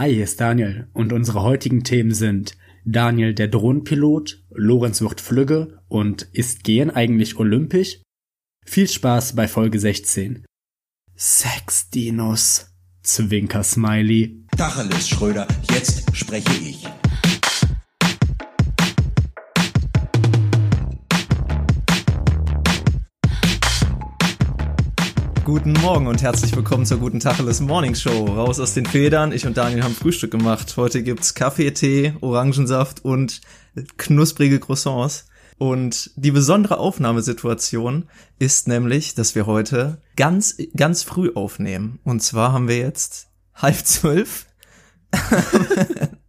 Hi, hier ist Daniel und unsere heutigen Themen sind Daniel der Drohnenpilot, Lorenz wird Flügge und ist Gehen eigentlich olympisch? Viel Spaß bei Folge 16. Sex Dinos, Zwinker Smiley. Tacheles, Schröder, jetzt spreche ich. Guten Morgen und herzlich willkommen zur guten Tacheles Morning Show. Raus aus den Federn. Ich und Daniel haben Frühstück gemacht. Heute gibt's Kaffee, Tee, Orangensaft und knusprige Croissants. Und die besondere Aufnahmesituation ist nämlich, dass wir heute ganz, ganz früh aufnehmen. Und zwar haben wir jetzt halb zwölf.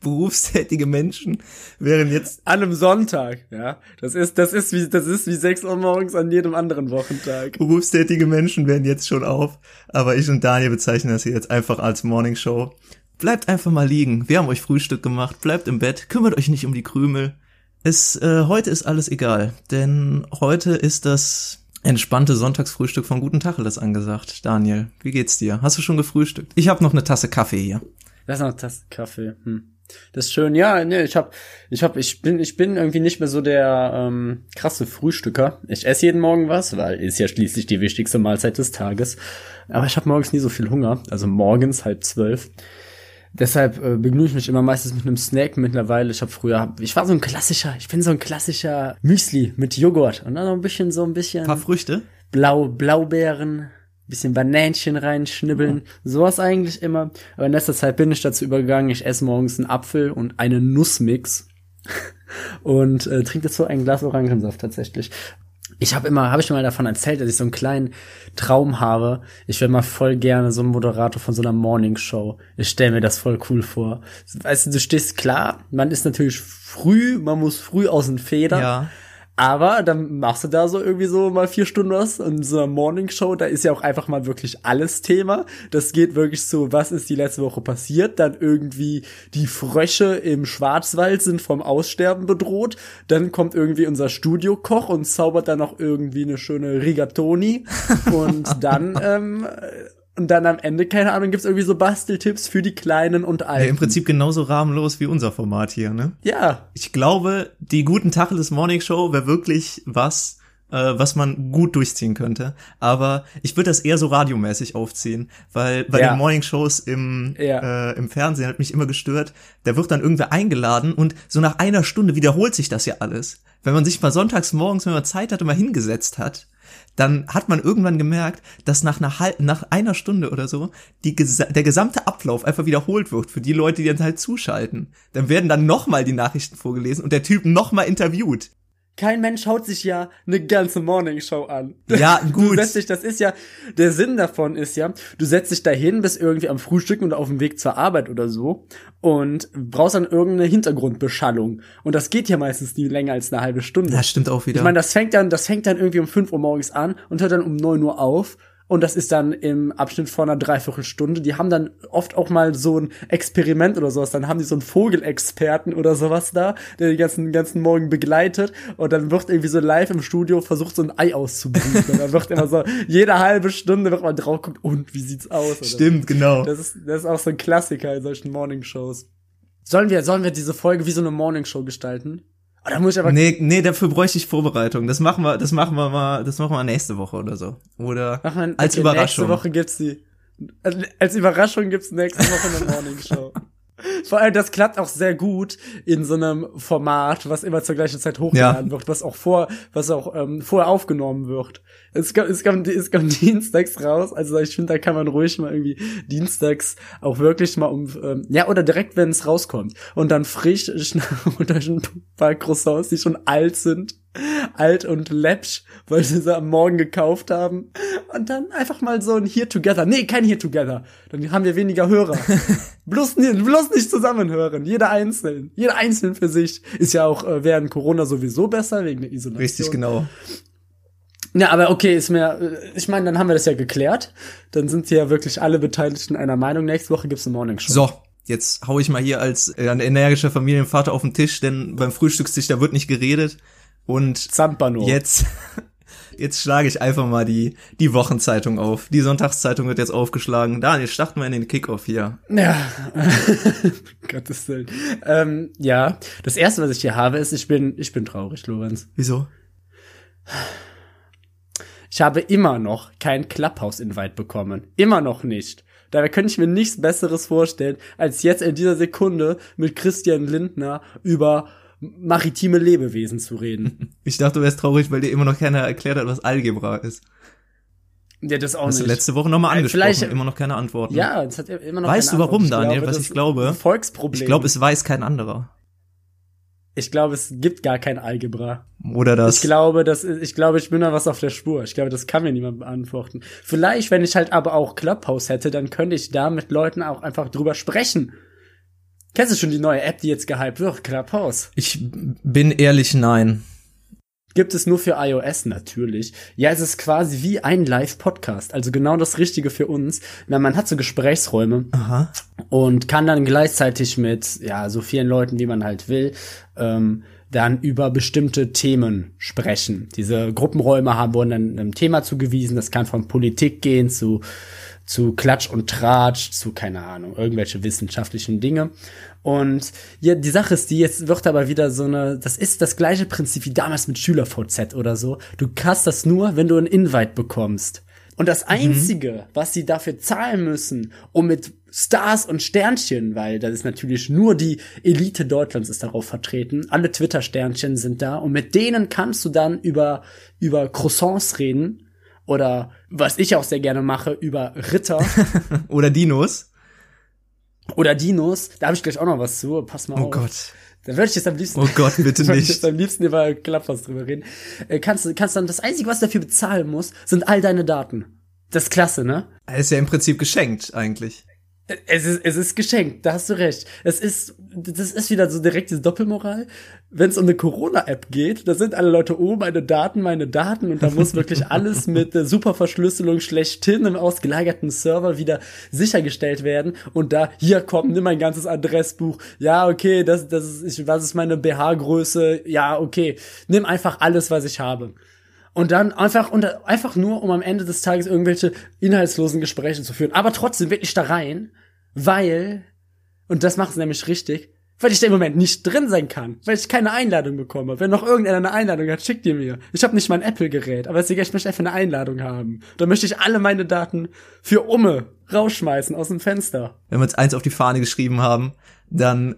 berufstätige Menschen wären jetzt an einem Sonntag, ja. Das ist, das ist wie, das ist wie sechs Uhr morgens an jedem anderen Wochentag. Berufstätige Menschen wären jetzt schon auf, aber ich und Daniel bezeichnen das hier jetzt einfach als Morning Show. Bleibt einfach mal liegen. Wir haben euch Frühstück gemacht. Bleibt im Bett. Kümmert euch nicht um die Krümel. Es, äh, heute ist alles egal, denn heute ist das entspannte Sonntagsfrühstück von Guten Tacheles angesagt. Daniel, wie geht's dir? Hast du schon gefrühstückt? Ich habe noch eine Tasse Kaffee hier. Das ist noch eine Tasse Kaffee. Hm. Das ist schön, ja, nee, ich hab, ich hab, ich bin, ich bin irgendwie nicht mehr so der ähm, krasse Frühstücker. Ich esse jeden Morgen was, weil ist ja schließlich die wichtigste Mahlzeit des Tages. Aber ich habe morgens nie so viel Hunger, also morgens halb zwölf. Deshalb äh, begnüge ich mich immer meistens mit einem Snack mittlerweile. Ich habe früher, ich war so ein klassischer, ich bin so ein klassischer Müsli mit Joghurt und dann noch ein bisschen so ein bisschen. Ein paar Früchte? Blau, Blaubeeren, bisschen Bananchen reinschnibbeln, mhm. sowas eigentlich immer. Aber in letzter Zeit bin ich dazu übergegangen, ich esse morgens einen Apfel und einen Nussmix und äh, trinke dazu ein Glas Orangensaft tatsächlich. Ich habe immer, habe ich mal davon erzählt, dass ich so einen kleinen Traum habe. Ich wäre mal voll gerne so ein Moderator von so einer Morning Show. Ich stelle mir das voll cool vor. Weißt du, du stehst klar, man ist natürlich früh, man muss früh aus den Federn. Ja. Aber dann machst du da so irgendwie so mal vier Stunden was und so eine Morning Show, da ist ja auch einfach mal wirklich alles Thema. Das geht wirklich so, was ist die letzte Woche passiert? Dann irgendwie die Frösche im Schwarzwald sind vom Aussterben bedroht. Dann kommt irgendwie unser Studiokoch und zaubert dann noch irgendwie eine schöne Rigatoni. und dann ähm, und dann am Ende, keine Ahnung, gibt's irgendwie so Basteltipps für die Kleinen und Alten. Ja, Im Prinzip genauso rahmenlos wie unser Format hier, ne? Ja. Ich glaube, die guten Tacheles Morning Show wäre wirklich was, äh, was man gut durchziehen könnte. Aber ich würde das eher so radiomäßig aufziehen, weil bei ja. den Morning Shows im, ja. äh, im Fernsehen hat mich immer gestört. Da wird dann irgendwer eingeladen und so nach einer Stunde wiederholt sich das ja alles. Wenn man sich mal sonntags morgens, wenn man Zeit hat, mal hingesetzt hat, dann hat man irgendwann gemerkt, dass nach einer, halb, nach einer Stunde oder so die, der gesamte Ablauf einfach wiederholt wird für die Leute, die dann halt zuschalten. Dann werden dann nochmal die Nachrichten vorgelesen und der Typ nochmal interviewt kein Mensch schaut sich ja eine ganze Morningshow an. Ja, gut. Du setzt dich, das ist ja, der Sinn davon ist ja, du setzt dich dahin, bist irgendwie am Frühstücken oder auf dem Weg zur Arbeit oder so und brauchst dann irgendeine Hintergrundbeschallung. Und das geht ja meistens nie länger als eine halbe Stunde. Das stimmt auch wieder. Ich meine, das fängt dann, das fängt dann irgendwie um fünf Uhr morgens an und hört dann um neun Uhr auf und das ist dann im Abschnitt von einer Dreiviertelstunde. Die haben dann oft auch mal so ein Experiment oder sowas. Dann haben die so einen Vogelexperten oder sowas da, der den ganzen, ganzen Morgen begleitet. Und dann wird irgendwie so live im Studio versucht, so ein Ei auszubrüten. und dann wird immer so, jede halbe Stunde wird man drauf guckt, und wie sieht's aus? Oder? Stimmt, genau. Das ist, das ist auch so ein Klassiker in solchen Morning-Shows. Sollen wir, sollen wir diese Folge wie so eine Morning-Show gestalten? Oh, da muss ich aber nee, nee, dafür bräuchte ich Vorbereitung. Das machen wir, das machen wir mal, das machen wir nächste Woche oder so. Oder man, als okay, Überraschung. Nächste Woche gibt's die. Als Überraschung gibt's nächste Woche eine Morning Show. Vor allem, das klappt auch sehr gut in so einem Format, was immer zur gleichen Zeit hochgeladen ja. wird, was auch vor, was auch ähm, vorher aufgenommen wird. Es kommt, es kommt, es kommt dienstags raus, also ich finde, da kann man ruhig mal irgendwie dienstags auch wirklich mal um, ähm, ja, oder direkt, wenn es rauskommt. Und dann frisch unter ein paar Croissants, die schon alt sind, alt und läppsch, weil sie sie am Morgen gekauft haben. Und dann einfach mal so ein Here Together. Nee, kein Here Together. Dann haben wir weniger Hörer. bloß, nicht, bloß nicht zusammenhören. Jeder einzeln. Jeder einzeln für sich. Ist ja auch äh, während Corona sowieso besser, wegen der Isolation. Richtig, genau. Ja, aber okay, ist mir, ich meine, dann haben wir das ja geklärt. Dann sind ja wirklich alle Beteiligten einer Meinung. Nächste Woche gibt's eine Morning Show. So, jetzt hau ich mal hier als äh, ein energischer Familienvater auf den Tisch, denn beim Frühstückstisch, da wird nicht geredet. Und Zampano. jetzt, Jetzt schlage ich einfach mal die, die Wochenzeitung auf. Die Sonntagszeitung wird jetzt aufgeschlagen. Daniel, starten wir in den Kickoff hier. Ja. Gottes Willen. Ähm, ja. Das erste, was ich hier habe, ist, ich bin, ich bin traurig, Lorenz. Wieso? Ich habe immer noch kein Clubhouse-Invite bekommen. Immer noch nicht. Dabei könnte ich mir nichts Besseres vorstellen, als jetzt in dieser Sekunde mit Christian Lindner über maritime Lebewesen zu reden. Ich dachte, du wärst traurig, weil dir immer noch keiner erklärt hat, was Algebra ist. Ja, das auch Hast nicht. du letzte Woche nochmal angesprochen, Vielleicht, immer noch keine Antworten. Ja, es hat immer noch Weißt keine du warum, Antwort. Daniel, glaube, was ich glaube? Volksproblem. Ich glaube, es weiß kein anderer. Ich glaube, es gibt gar kein Algebra. Oder das. Ich glaube, das, ich glaube, ich bin da was auf der Spur. Ich glaube, das kann mir niemand beantworten. Vielleicht, wenn ich halt aber auch Clubhouse hätte, dann könnte ich da mit Leuten auch einfach drüber sprechen. Kennst du schon die neue App, die jetzt gehypt wird? Clubhouse. Ich bin ehrlich, nein. Gibt es nur für iOS natürlich. Ja, es ist quasi wie ein Live-Podcast. Also genau das Richtige für uns. Na, man hat so Gesprächsräume. Aha. Und kann dann gleichzeitig mit, ja, so vielen Leuten, wie man halt will, ähm, dann über bestimmte Themen sprechen. Diese Gruppenräume haben wurden dann einem Thema zugewiesen. Das kann von Politik gehen zu zu Klatsch und Tratsch, zu keine Ahnung, irgendwelche wissenschaftlichen Dinge. Und ja, die Sache ist, die jetzt wird aber wieder so eine, das ist das gleiche Prinzip wie damals mit SchülerVZ oder so. Du kannst das nur, wenn du ein Invite bekommst. Und das Einzige, mhm. was sie dafür zahlen müssen, um mit Stars und Sternchen, weil das ist natürlich nur die Elite Deutschlands ist darauf vertreten. Alle Twitter-Sternchen sind da und mit denen kannst du dann über, über Croissants reden oder was ich auch sehr gerne mache, über Ritter. Oder Dinos. Oder Dinos. Da habe ich gleich auch noch was zu. Pass mal oh auf. Oh Gott. Da würde ich jetzt am liebsten. Oh Gott, bitte nicht. ich jetzt am liebsten über Klappers drüber reden. Äh, kannst, kannst dann, das Einzige, was du dafür bezahlen musst, sind all deine Daten. Das ist klasse, ne? ist ja im Prinzip geschenkt, eigentlich. Es ist, es ist geschenkt, da hast du recht. Es ist, das ist wieder so direkt diese Doppelmoral. Wenn es um eine Corona-App geht, da sind alle Leute, oh, meine Daten, meine Daten, und da muss wirklich alles mit der Superverschlüsselung schlechthin im ausgelagerten Server wieder sichergestellt werden. Und da, hier komm, nimm mein ganzes Adressbuch. Ja, okay, das, das ist, ich, was ist meine BH-Größe? Ja, okay. Nimm einfach alles, was ich habe. Und dann einfach, und einfach nur, um am Ende des Tages irgendwelche inhaltslosen Gespräche zu führen. Aber trotzdem wirklich da rein, weil, und das macht es nämlich richtig, weil ich da im Moment nicht drin sein kann, weil ich keine Einladung bekomme. Wenn noch irgendeiner eine Einladung hat, schickt ihr mir. Ich habe nicht mein Apple-Gerät, aber ich möchte einfach eine Einladung haben. Da möchte ich alle meine Daten für Umme rausschmeißen aus dem Fenster. Wenn wir uns eins auf die Fahne geschrieben haben, dann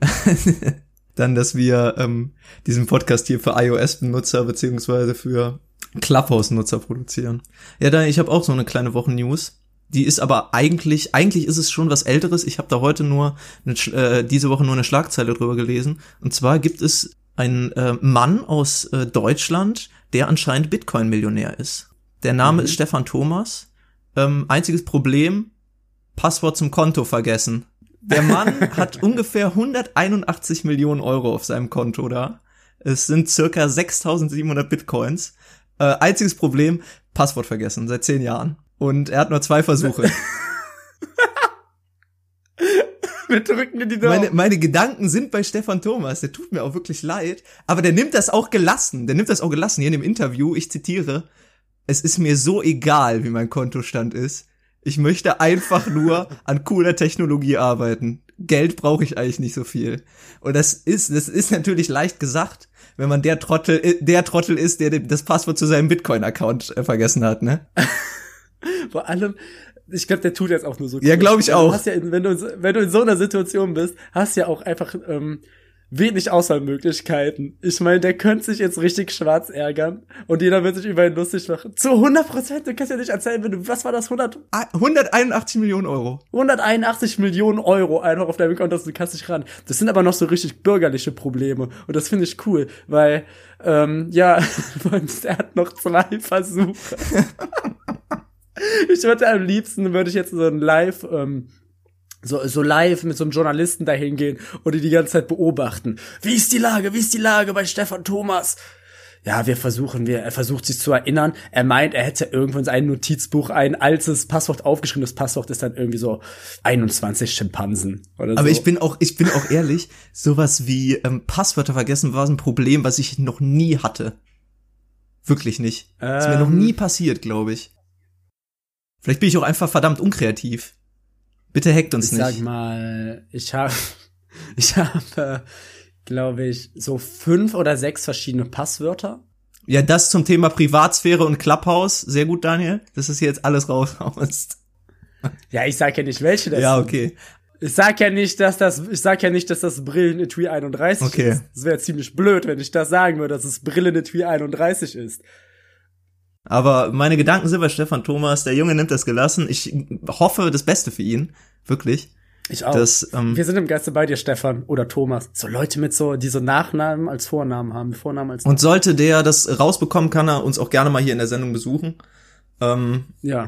dann, dass wir ähm, diesen Podcast hier für iOS-Benutzer beziehungsweise für Clubhouse-Nutzer produzieren. Ja, da ich habe auch so eine kleine Wochen-News. Die ist aber eigentlich, eigentlich ist es schon was Älteres. Ich habe da heute nur eine, äh, diese Woche nur eine Schlagzeile drüber gelesen. Und zwar gibt es einen äh, Mann aus äh, Deutschland, der anscheinend Bitcoin-Millionär ist. Der Name mhm. ist Stefan Thomas. Ähm, einziges Problem, Passwort zum Konto vergessen. Der Mann hat ungefähr 181 Millionen Euro auf seinem Konto da. Es sind circa 6700 Bitcoins. Äh, einziges Problem, Passwort vergessen, seit zehn Jahren. Und er hat nur zwei Versuche. Wir drücken dir die Daumen. Meine, meine Gedanken sind bei Stefan Thomas. Der tut mir auch wirklich leid. Aber der nimmt das auch gelassen. Der nimmt das auch gelassen. Hier in dem Interview, ich zitiere, es ist mir so egal, wie mein Kontostand ist. Ich möchte einfach nur an cooler Technologie arbeiten. Geld brauche ich eigentlich nicht so viel. Und das ist, das ist natürlich leicht gesagt, wenn man der Trottel, äh, der Trottel ist, der das Passwort zu seinem Bitcoin-Account äh, vergessen hat, ne? Vor allem, ich glaube, der tut jetzt auch nur so. Ja, glaube ich auch. Du hast ja, wenn du, wenn du in so einer Situation bist, hast du ja auch einfach ähm, wenig Auswahlmöglichkeiten. Ich meine, der könnte sich jetzt richtig schwarz ärgern und jeder wird sich über ihn lustig machen. Zu 100 Prozent, du kannst ja nicht erzählen, wenn du, was war das, 100? 181 Millionen Euro. 181 Millionen Euro einfach auf deinem Konto, du kannst nicht ran. Das sind aber noch so richtig bürgerliche Probleme und das finde ich cool, weil, ähm, ja, er hat noch zwei Versuche. ich würde am liebsten, würde ich jetzt so ein Live, ähm, so, so live mit so einem Journalisten dahin gehen und die die ganze Zeit beobachten. Wie ist die Lage? Wie ist die Lage bei Stefan Thomas? Ja, wir versuchen, wir, er versucht sich zu erinnern. Er meint, er hätte irgendwo in seinem Notizbuch ein altes Passwort aufgeschrieben. Das Passwort ist dann irgendwie so 21 Schimpansen oder so. Aber ich bin auch, ich bin auch ehrlich, sowas wie ähm, Passwörter vergessen war ein Problem, was ich noch nie hatte. Wirklich nicht. Ähm, ist mir noch nie ähm. passiert, glaube ich. Vielleicht bin ich auch einfach verdammt unkreativ. Bitte hackt uns ich nicht. Ich sag mal, ich habe, ich habe, glaube ich, so fünf oder sechs verschiedene Passwörter. Ja, das zum Thema Privatsphäre und Clubhouse. Sehr gut, Daniel. Das ist jetzt alles raus. ja, ich sag ja nicht, welche das Ja, okay. Ich sag ja nicht, dass das, ich sag ja nicht, dass das Brillen-Etui 31 okay. ist. Das wäre ziemlich blöd, wenn ich das sagen würde, dass es Brillen-Etui 31 ist. Aber meine Gedanken sind bei Stefan Thomas. Der Junge nimmt das gelassen. Ich hoffe das Beste für ihn. Wirklich. Ich auch. Das, ähm, Wir sind im Geiste bei dir, Stefan oder Thomas. So Leute mit so, die so Nachnamen als Vornamen haben, Vornamen als Nachnamen. Und sollte der das rausbekommen, kann er uns auch gerne mal hier in der Sendung besuchen. Ähm, ja.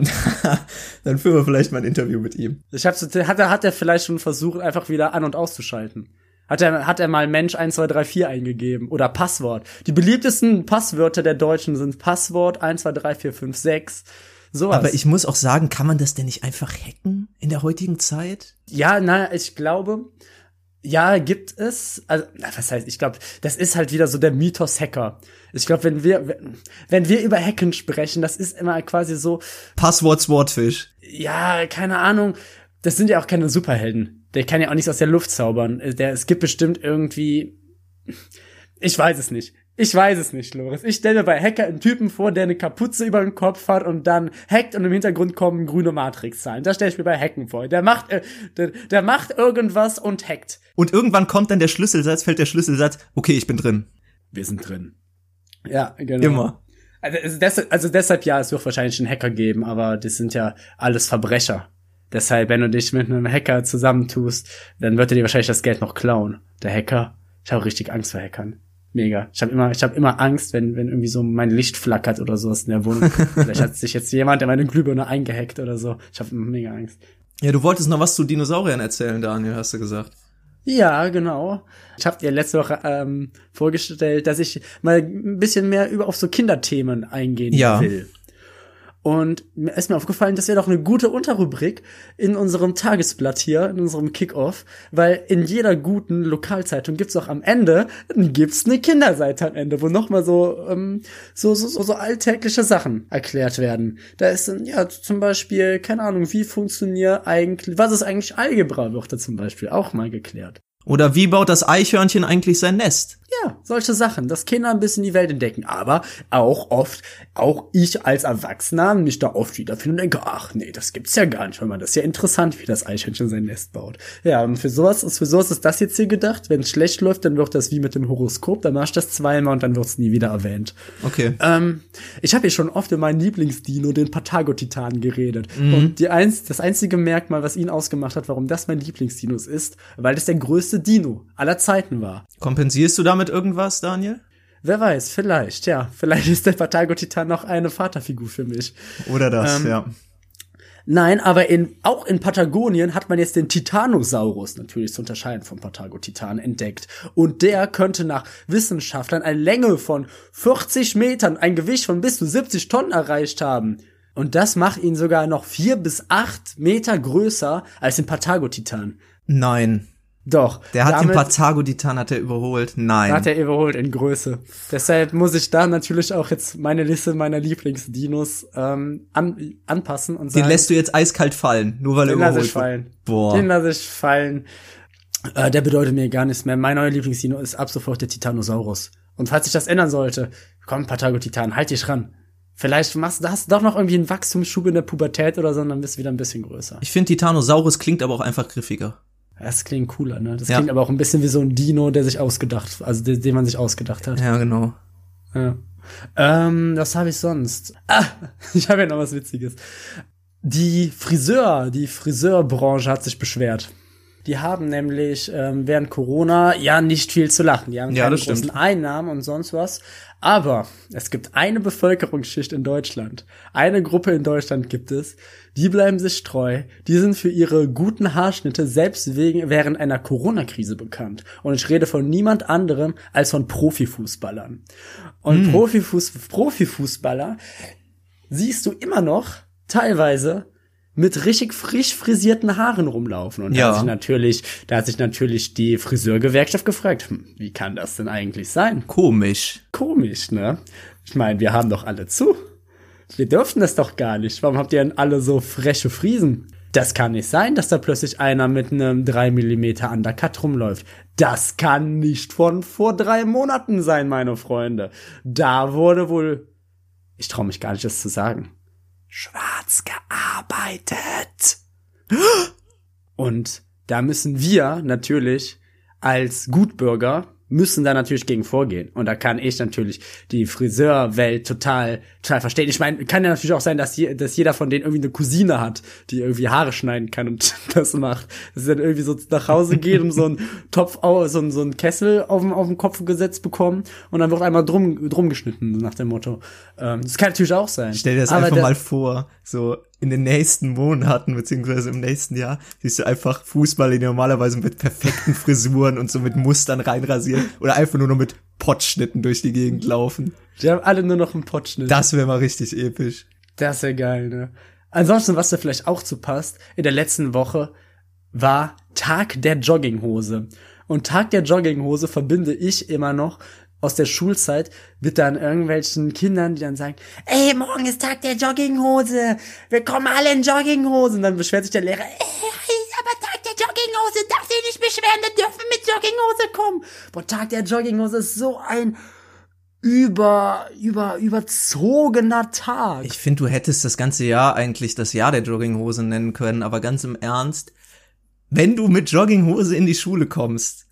dann führen wir vielleicht mal ein Interview mit ihm. Ich hab's, hat er, hat er vielleicht schon versucht, einfach wieder an- und auszuschalten? Hat er, hat er mal Mensch 1234 eingegeben oder Passwort? Die beliebtesten Passwörter der Deutschen sind Passwort 123456. Sowas. Aber ich muss auch sagen, kann man das denn nicht einfach hacken in der heutigen Zeit? Ja, na, ich glaube, ja, gibt es. Also, was heißt, ich glaube, das ist halt wieder so der Mythos Hacker. Ich glaube, wenn wir, wenn wir über Hacken sprechen, das ist immer quasi so. Passwort Swordfish. Ja, keine Ahnung. Das sind ja auch keine Superhelden. Der kann ja auch nichts aus der Luft zaubern. Der, es gibt bestimmt irgendwie. Ich weiß es nicht. Ich weiß es nicht, Loris. Ich stelle mir bei Hacker einen Typen vor, der eine Kapuze über den Kopf hat und dann hackt und im Hintergrund kommen grüne Matrix-Zahlen. Das stelle ich mir bei Hacken vor. Der macht, äh, der, der macht irgendwas und hackt. Und irgendwann kommt dann der Schlüsselsatz, fällt der Schlüsselsatz, okay, ich bin drin. Wir sind drin. Ja, genau. Immer. Also deshalb, also deshalb ja, es wird wahrscheinlich einen Hacker geben, aber das sind ja alles Verbrecher. Deshalb, wenn du dich mit einem Hacker zusammentust, dann wird er dir wahrscheinlich das Geld noch klauen. Der Hacker, ich habe richtig Angst vor Hackern mega. Ich habe immer, ich habe immer Angst, wenn wenn irgendwie so mein Licht flackert oder sowas in der Wohnung. Vielleicht hat sich jetzt jemand der meine Glühbirne eingehackt oder so. Ich habe mega Angst. Ja, du wolltest noch was zu Dinosauriern erzählen, Daniel, hast du gesagt. Ja, genau. Ich habe dir letzte Woche ähm, vorgestellt, dass ich mal ein bisschen mehr über auf so Kinderthemen eingehen ja. will. Und mir ist mir aufgefallen, das wäre doch eine gute Unterrubrik in unserem Tagesblatt hier, in unserem Kickoff, weil in jeder guten Lokalzeitung gibt's auch am Ende, gibt's eine Kinderseite am Ende, wo nochmal so, ähm, so, so, so, so alltägliche Sachen erklärt werden. Da ist dann, ja, zum Beispiel, keine Ahnung, wie funktioniert eigentlich, was ist eigentlich Algebra, wird da zum Beispiel auch mal geklärt. Oder wie baut das Eichhörnchen eigentlich sein Nest? Ja, solche Sachen, dass Kinder ein bisschen die Welt entdecken. Aber auch oft, auch ich als Erwachsener mich da oft wiederfinde und denke, ach nee, das gibt's ja gar nicht, weil man das ist ja interessant, wie das Eichhörnchen sein Nest baut. Ja, und für sowas ist, für sowas ist das jetzt hier gedacht. Wenn es schlecht läuft, dann wird das wie mit dem Horoskop, dann machst du das zweimal und dann wird's nie wieder erwähnt. Okay. Ähm, ich habe hier schon oft in meinem Lieblingsdino, den Patago-Titan, geredet. Mhm. Und die eins, das einzige Merkmal, was ihn ausgemacht hat, warum das mein Lieblingsdino ist, weil das der größte Dino aller Zeiten war. Kompensierst du damit irgendwas, Daniel? Wer weiß, vielleicht, ja. Vielleicht ist der Patago-Titan noch eine Vaterfigur für mich. Oder das, ähm, ja. Nein, aber in, auch in Patagonien hat man jetzt den Titanosaurus, natürlich zu unterscheiden vom Patagotitan, entdeckt. Und der könnte nach Wissenschaftlern eine Länge von 40 Metern, ein Gewicht von bis zu 70 Tonnen erreicht haben. Und das macht ihn sogar noch vier bis acht Meter größer als den Patagotitan. Nein. Doch. Der hat den Patago-Titan hat er überholt. Nein. Hat er überholt in Größe. Deshalb muss ich da natürlich auch jetzt meine Liste meiner Lieblingsdinos ähm, an, anpassen und sagen. Den lässt du jetzt eiskalt fallen, nur weil er überholt. Den lasse ich fallen. Boah. Den lasse ich fallen. Äh, der bedeutet mir gar nichts mehr. Mein neuer Lieblingsdino ist ab sofort der Titanosaurus. Und falls sich das ändern sollte, komm, Patago-Titan, halt dich ran. Vielleicht machst, du hast du doch noch irgendwie einen Wachstumsschub in der Pubertät oder so, und dann bist du wieder ein bisschen größer. Ich finde Titanosaurus klingt aber auch einfach griffiger. Das klingt cooler, ne? Das ja. klingt aber auch ein bisschen wie so ein Dino, der sich ausgedacht, also den, den man sich ausgedacht hat. Ja, genau. Ja. Ähm, was habe ich sonst? Ah, ich habe ja noch was Witziges. Die Friseur, die Friseurbranche hat sich beschwert. Die haben nämlich ähm, während Corona ja nicht viel zu lachen. Die haben ja, keine großen stimmt. Einnahmen und sonst was. Aber es gibt eine Bevölkerungsschicht in Deutschland, eine Gruppe in Deutschland gibt es, die bleiben sich treu, die sind für ihre guten Haarschnitte selbst wegen, während einer Corona-Krise bekannt. Und ich rede von niemand anderem als von Profifußballern. Und mm. Profifuß, Profifußballer siehst du immer noch teilweise mit richtig frisch frisierten Haaren rumlaufen. Und ja. da hat sich natürlich, da hat sich natürlich die Friseurgewerkschaft gefragt, hm, wie kann das denn eigentlich sein? Komisch. Komisch, ne? Ich meine, wir haben doch alle zu. Wir dürfen das doch gar nicht. Warum habt ihr denn alle so freche Friesen? Das kann nicht sein, dass da plötzlich einer mit einem 3 mm Undercut rumläuft. Das kann nicht von vor drei Monaten sein, meine Freunde. Da wurde wohl, ich traue mich gar nicht, das zu sagen, schwarz gearbeitet. Und da müssen wir natürlich als Gutbürger müssen da natürlich gegen vorgehen. Und da kann ich natürlich die Friseurwelt total, total verstehen. Ich meine, kann ja natürlich auch sein, dass, je, dass jeder von denen irgendwie eine Cousine hat, die irgendwie Haare schneiden kann und das macht. Dass sie dann irgendwie so nach Hause geht und so einen Topf, so einen, so einen Kessel auf dem, auf dem Kopf gesetzt bekommen und dann wird einmal drum, drum geschnitten, nach dem Motto. Ähm, das kann natürlich auch sein. Stell dir das Aber einfach mal vor, so in den nächsten Monaten beziehungsweise im nächsten Jahr siehst du einfach Fußballer, die normalerweise mit perfekten Frisuren und so mit Mustern reinrasieren oder einfach nur noch mit Pottschnitten durch die Gegend laufen. Die haben alle nur noch einen Pottschnitt. Das wäre mal richtig episch. Das wäre geil, ne? Ansonsten, was da vielleicht auch zu passt, in der letzten Woche war Tag der Jogginghose. Und Tag der Jogginghose verbinde ich immer noch aus der Schulzeit wird dann irgendwelchen Kindern, die dann sagen, ey, morgen ist Tag der Jogginghose, wir kommen alle in Jogginghose. Und dann beschwert sich der Lehrer, ey, aber Tag der Jogginghose, darf sich nicht beschweren, wir dürfen mit Jogginghose kommen. Boah, Tag der Jogginghose ist so ein über, über, überzogener Tag. Ich finde, du hättest das ganze Jahr eigentlich das Jahr der Jogginghose nennen können, aber ganz im Ernst, wenn du mit Jogginghose in die Schule kommst,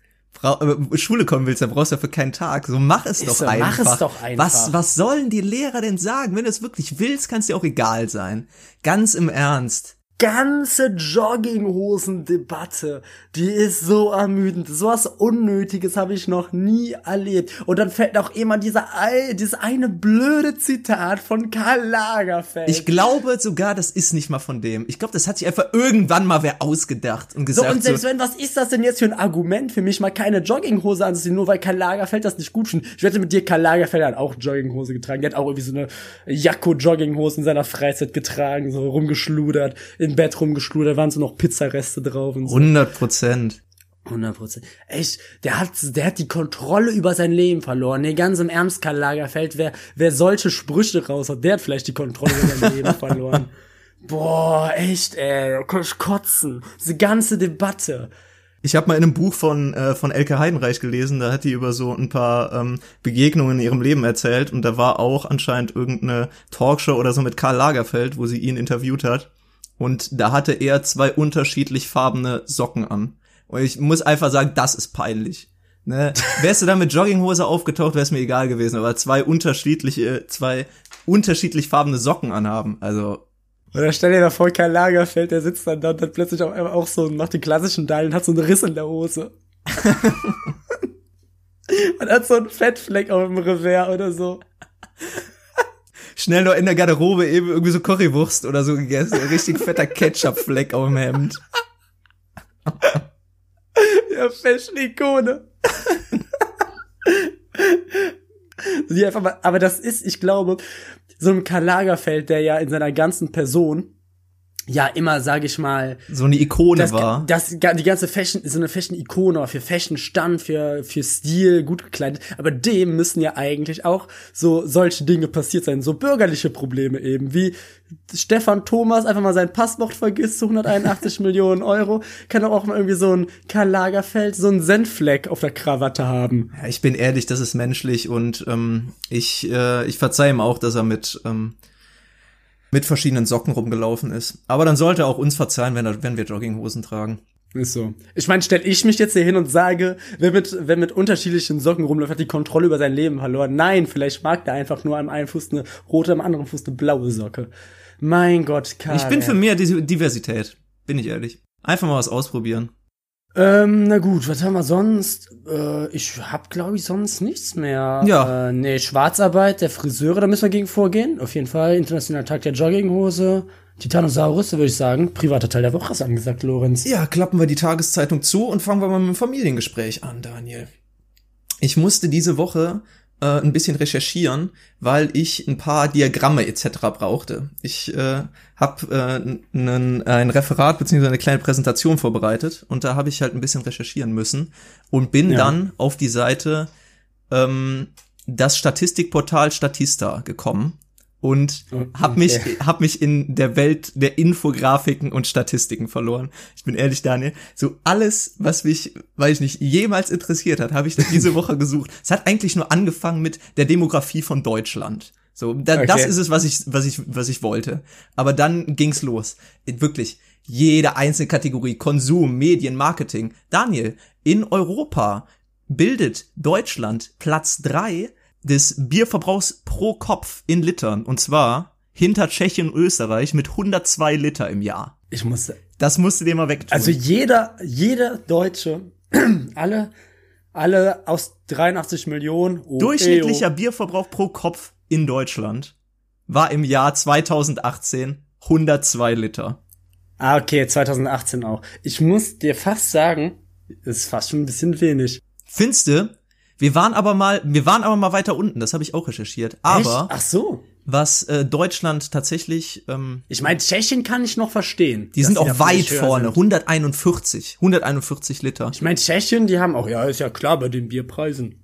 Schule kommen willst, dann brauchst du dafür keinen Tag. So mach es doch so, einfach. Mach es doch einfach. Was, was sollen die Lehrer denn sagen? Wenn du es wirklich willst, kann es dir auch egal sein. Ganz im Ernst ganze Jogginghosen-Debatte, die ist so ermüdend. So was Unnötiges habe ich noch nie erlebt. Und dann fällt auch immer dieser, dieses eine blöde Zitat von Karl Lagerfeld. Ich glaube sogar, das ist nicht mal von dem. Ich glaube, das hat sich einfach irgendwann mal wer ausgedacht und gesagt. So, und selbst so, wenn, was ist das denn jetzt für ein Argument für mich, mal keine Jogginghose anzuziehen, nur weil Karl Lagerfeld das nicht gut findet? Ich wette mit dir, Karl Lagerfeld hat auch Jogginghose getragen. Der hat auch irgendwie so eine Jakko-Jogginghose in seiner Freizeit getragen, so rumgeschludert. In im Bett rumgeschludert, da waren so noch Pizzareste drauf und so. 100 Prozent. 100 Prozent. Echt, der hat, der hat die Kontrolle über sein Leben verloren. Nee, ganz im Ernst, Karl Lagerfeld, wer, wer solche Sprüche raus hat, der hat vielleicht die Kontrolle über sein Leben verloren. Boah, echt, ey, kotzen. Diese ganze Debatte. Ich habe mal in einem Buch von äh, von Elke Heidenreich gelesen, da hat die über so ein paar ähm, Begegnungen in ihrem Leben erzählt und da war auch anscheinend irgendeine Talkshow oder so mit Karl Lagerfeld, wo sie ihn interviewt hat. Und da hatte er zwei unterschiedlich farbene Socken an. Und ich muss einfach sagen, das ist peinlich. Ne? Wärst du da mit Jogginghose aufgetaucht, wäre es mir egal gewesen, aber zwei unterschiedliche, zwei unterschiedlich farbene Socken anhaben, also. Oder stell dir da vor, kein Lagerfeld, der sitzt dann da und hat plötzlich auch, auch so, macht den klassischen Teil und hat so einen Riss in der Hose. und hat so einen Fettfleck auf dem Revers oder so schnell noch in der Garderobe eben irgendwie so Currywurst oder so gegessen. Ein richtig fetter Ketchup-Fleck auf dem Hemd. ja, Fashion-Ikone. Aber das ist, ich glaube, so ein Karl Lagerfeld, der ja in seiner ganzen Person ja immer, sag ich mal, so eine Ikone das, war. Das, die ganze Fashion, so eine Fashion-Ikone, für Fashion stand, für, für Stil, gut gekleidet. Aber dem müssen ja eigentlich auch so solche Dinge passiert sein, so bürgerliche Probleme eben, wie Stefan Thomas einfach mal sein Passwort vergisst zu 181 Millionen Euro, kann auch mal irgendwie so ein Karl Lagerfeld, so ein Senfleck auf der Krawatte haben. Ja, ich bin ehrlich, das ist menschlich und ähm, ich, äh, ich verzeih ihm auch, dass er mit ähm, mit verschiedenen Socken rumgelaufen ist. Aber dann sollte er auch uns verzeihen, wenn, er, wenn wir Jogginghosen tragen. Ist so. Ich meine, stell ich mich jetzt hier hin und sage, wer mit, wer mit unterschiedlichen Socken rumläuft, hat die Kontrolle über sein Leben verloren. Nein, vielleicht mag der einfach nur am einen Fuß eine rote, am anderen Fuß eine blaue Socke. Mein Gott, Karl. Ich bin für mehr Diversität, bin ich ehrlich. Einfach mal was ausprobieren. Ähm, na gut, was haben wir sonst? Äh, ich hab, glaube ich, sonst nichts mehr. Ja. Äh, nee, Schwarzarbeit der Friseure, da müssen wir gegen vorgehen. Auf jeden Fall. Internationaler Tag der Jogginghose. Titanosaurus, würde ich sagen, privater Teil der Woche ist angesagt, Lorenz. Ja, klappen wir die Tageszeitung zu und fangen wir mal mit dem Familiengespräch an, Daniel. Ich musste diese Woche äh, ein bisschen recherchieren, weil ich ein paar Diagramme etc. brauchte. Ich äh, habe äh, ein Referat bzw. eine kleine Präsentation vorbereitet und da habe ich halt ein bisschen recherchieren müssen und bin ja. dann auf die Seite ähm, das Statistikportal Statista gekommen und habe mich hab mich in der Welt der Infografiken und Statistiken verloren. Ich bin ehrlich, Daniel, so alles, was mich, weiß ich nicht, jemals interessiert hat, habe ich diese Woche gesucht. Es hat eigentlich nur angefangen mit der Demografie von Deutschland. So, da, okay. das ist es, was ich was ich was ich wollte. Aber dann ging's los. Wirklich jede einzelne Kategorie Konsum, Medien, Marketing. Daniel, in Europa bildet Deutschland Platz drei des Bierverbrauchs pro Kopf in Litern. Und zwar hinter Tschechien und Österreich mit 102 Liter im Jahr. Ich musste. Das musst du dir mal wegtun. Also jeder, jeder Deutsche, alle, alle aus 83 Millionen. Oh, Durchschnittlicher ey, oh. Bierverbrauch pro Kopf in Deutschland war im Jahr 2018 102 Liter. Ah, okay, 2018 auch. Ich muss dir fast sagen, ist fast schon ein bisschen wenig. Findest du? Wir waren aber mal, wir waren aber mal weiter unten, das habe ich auch recherchiert. Aber Echt? Ach so. Was äh, Deutschland tatsächlich ähm, Ich meine, Tschechien kann ich noch verstehen. Die sind auch weit vorne, sind. 141, 141 Liter. Ich meine, Tschechien, die haben auch, ja, ist ja klar bei den Bierpreisen.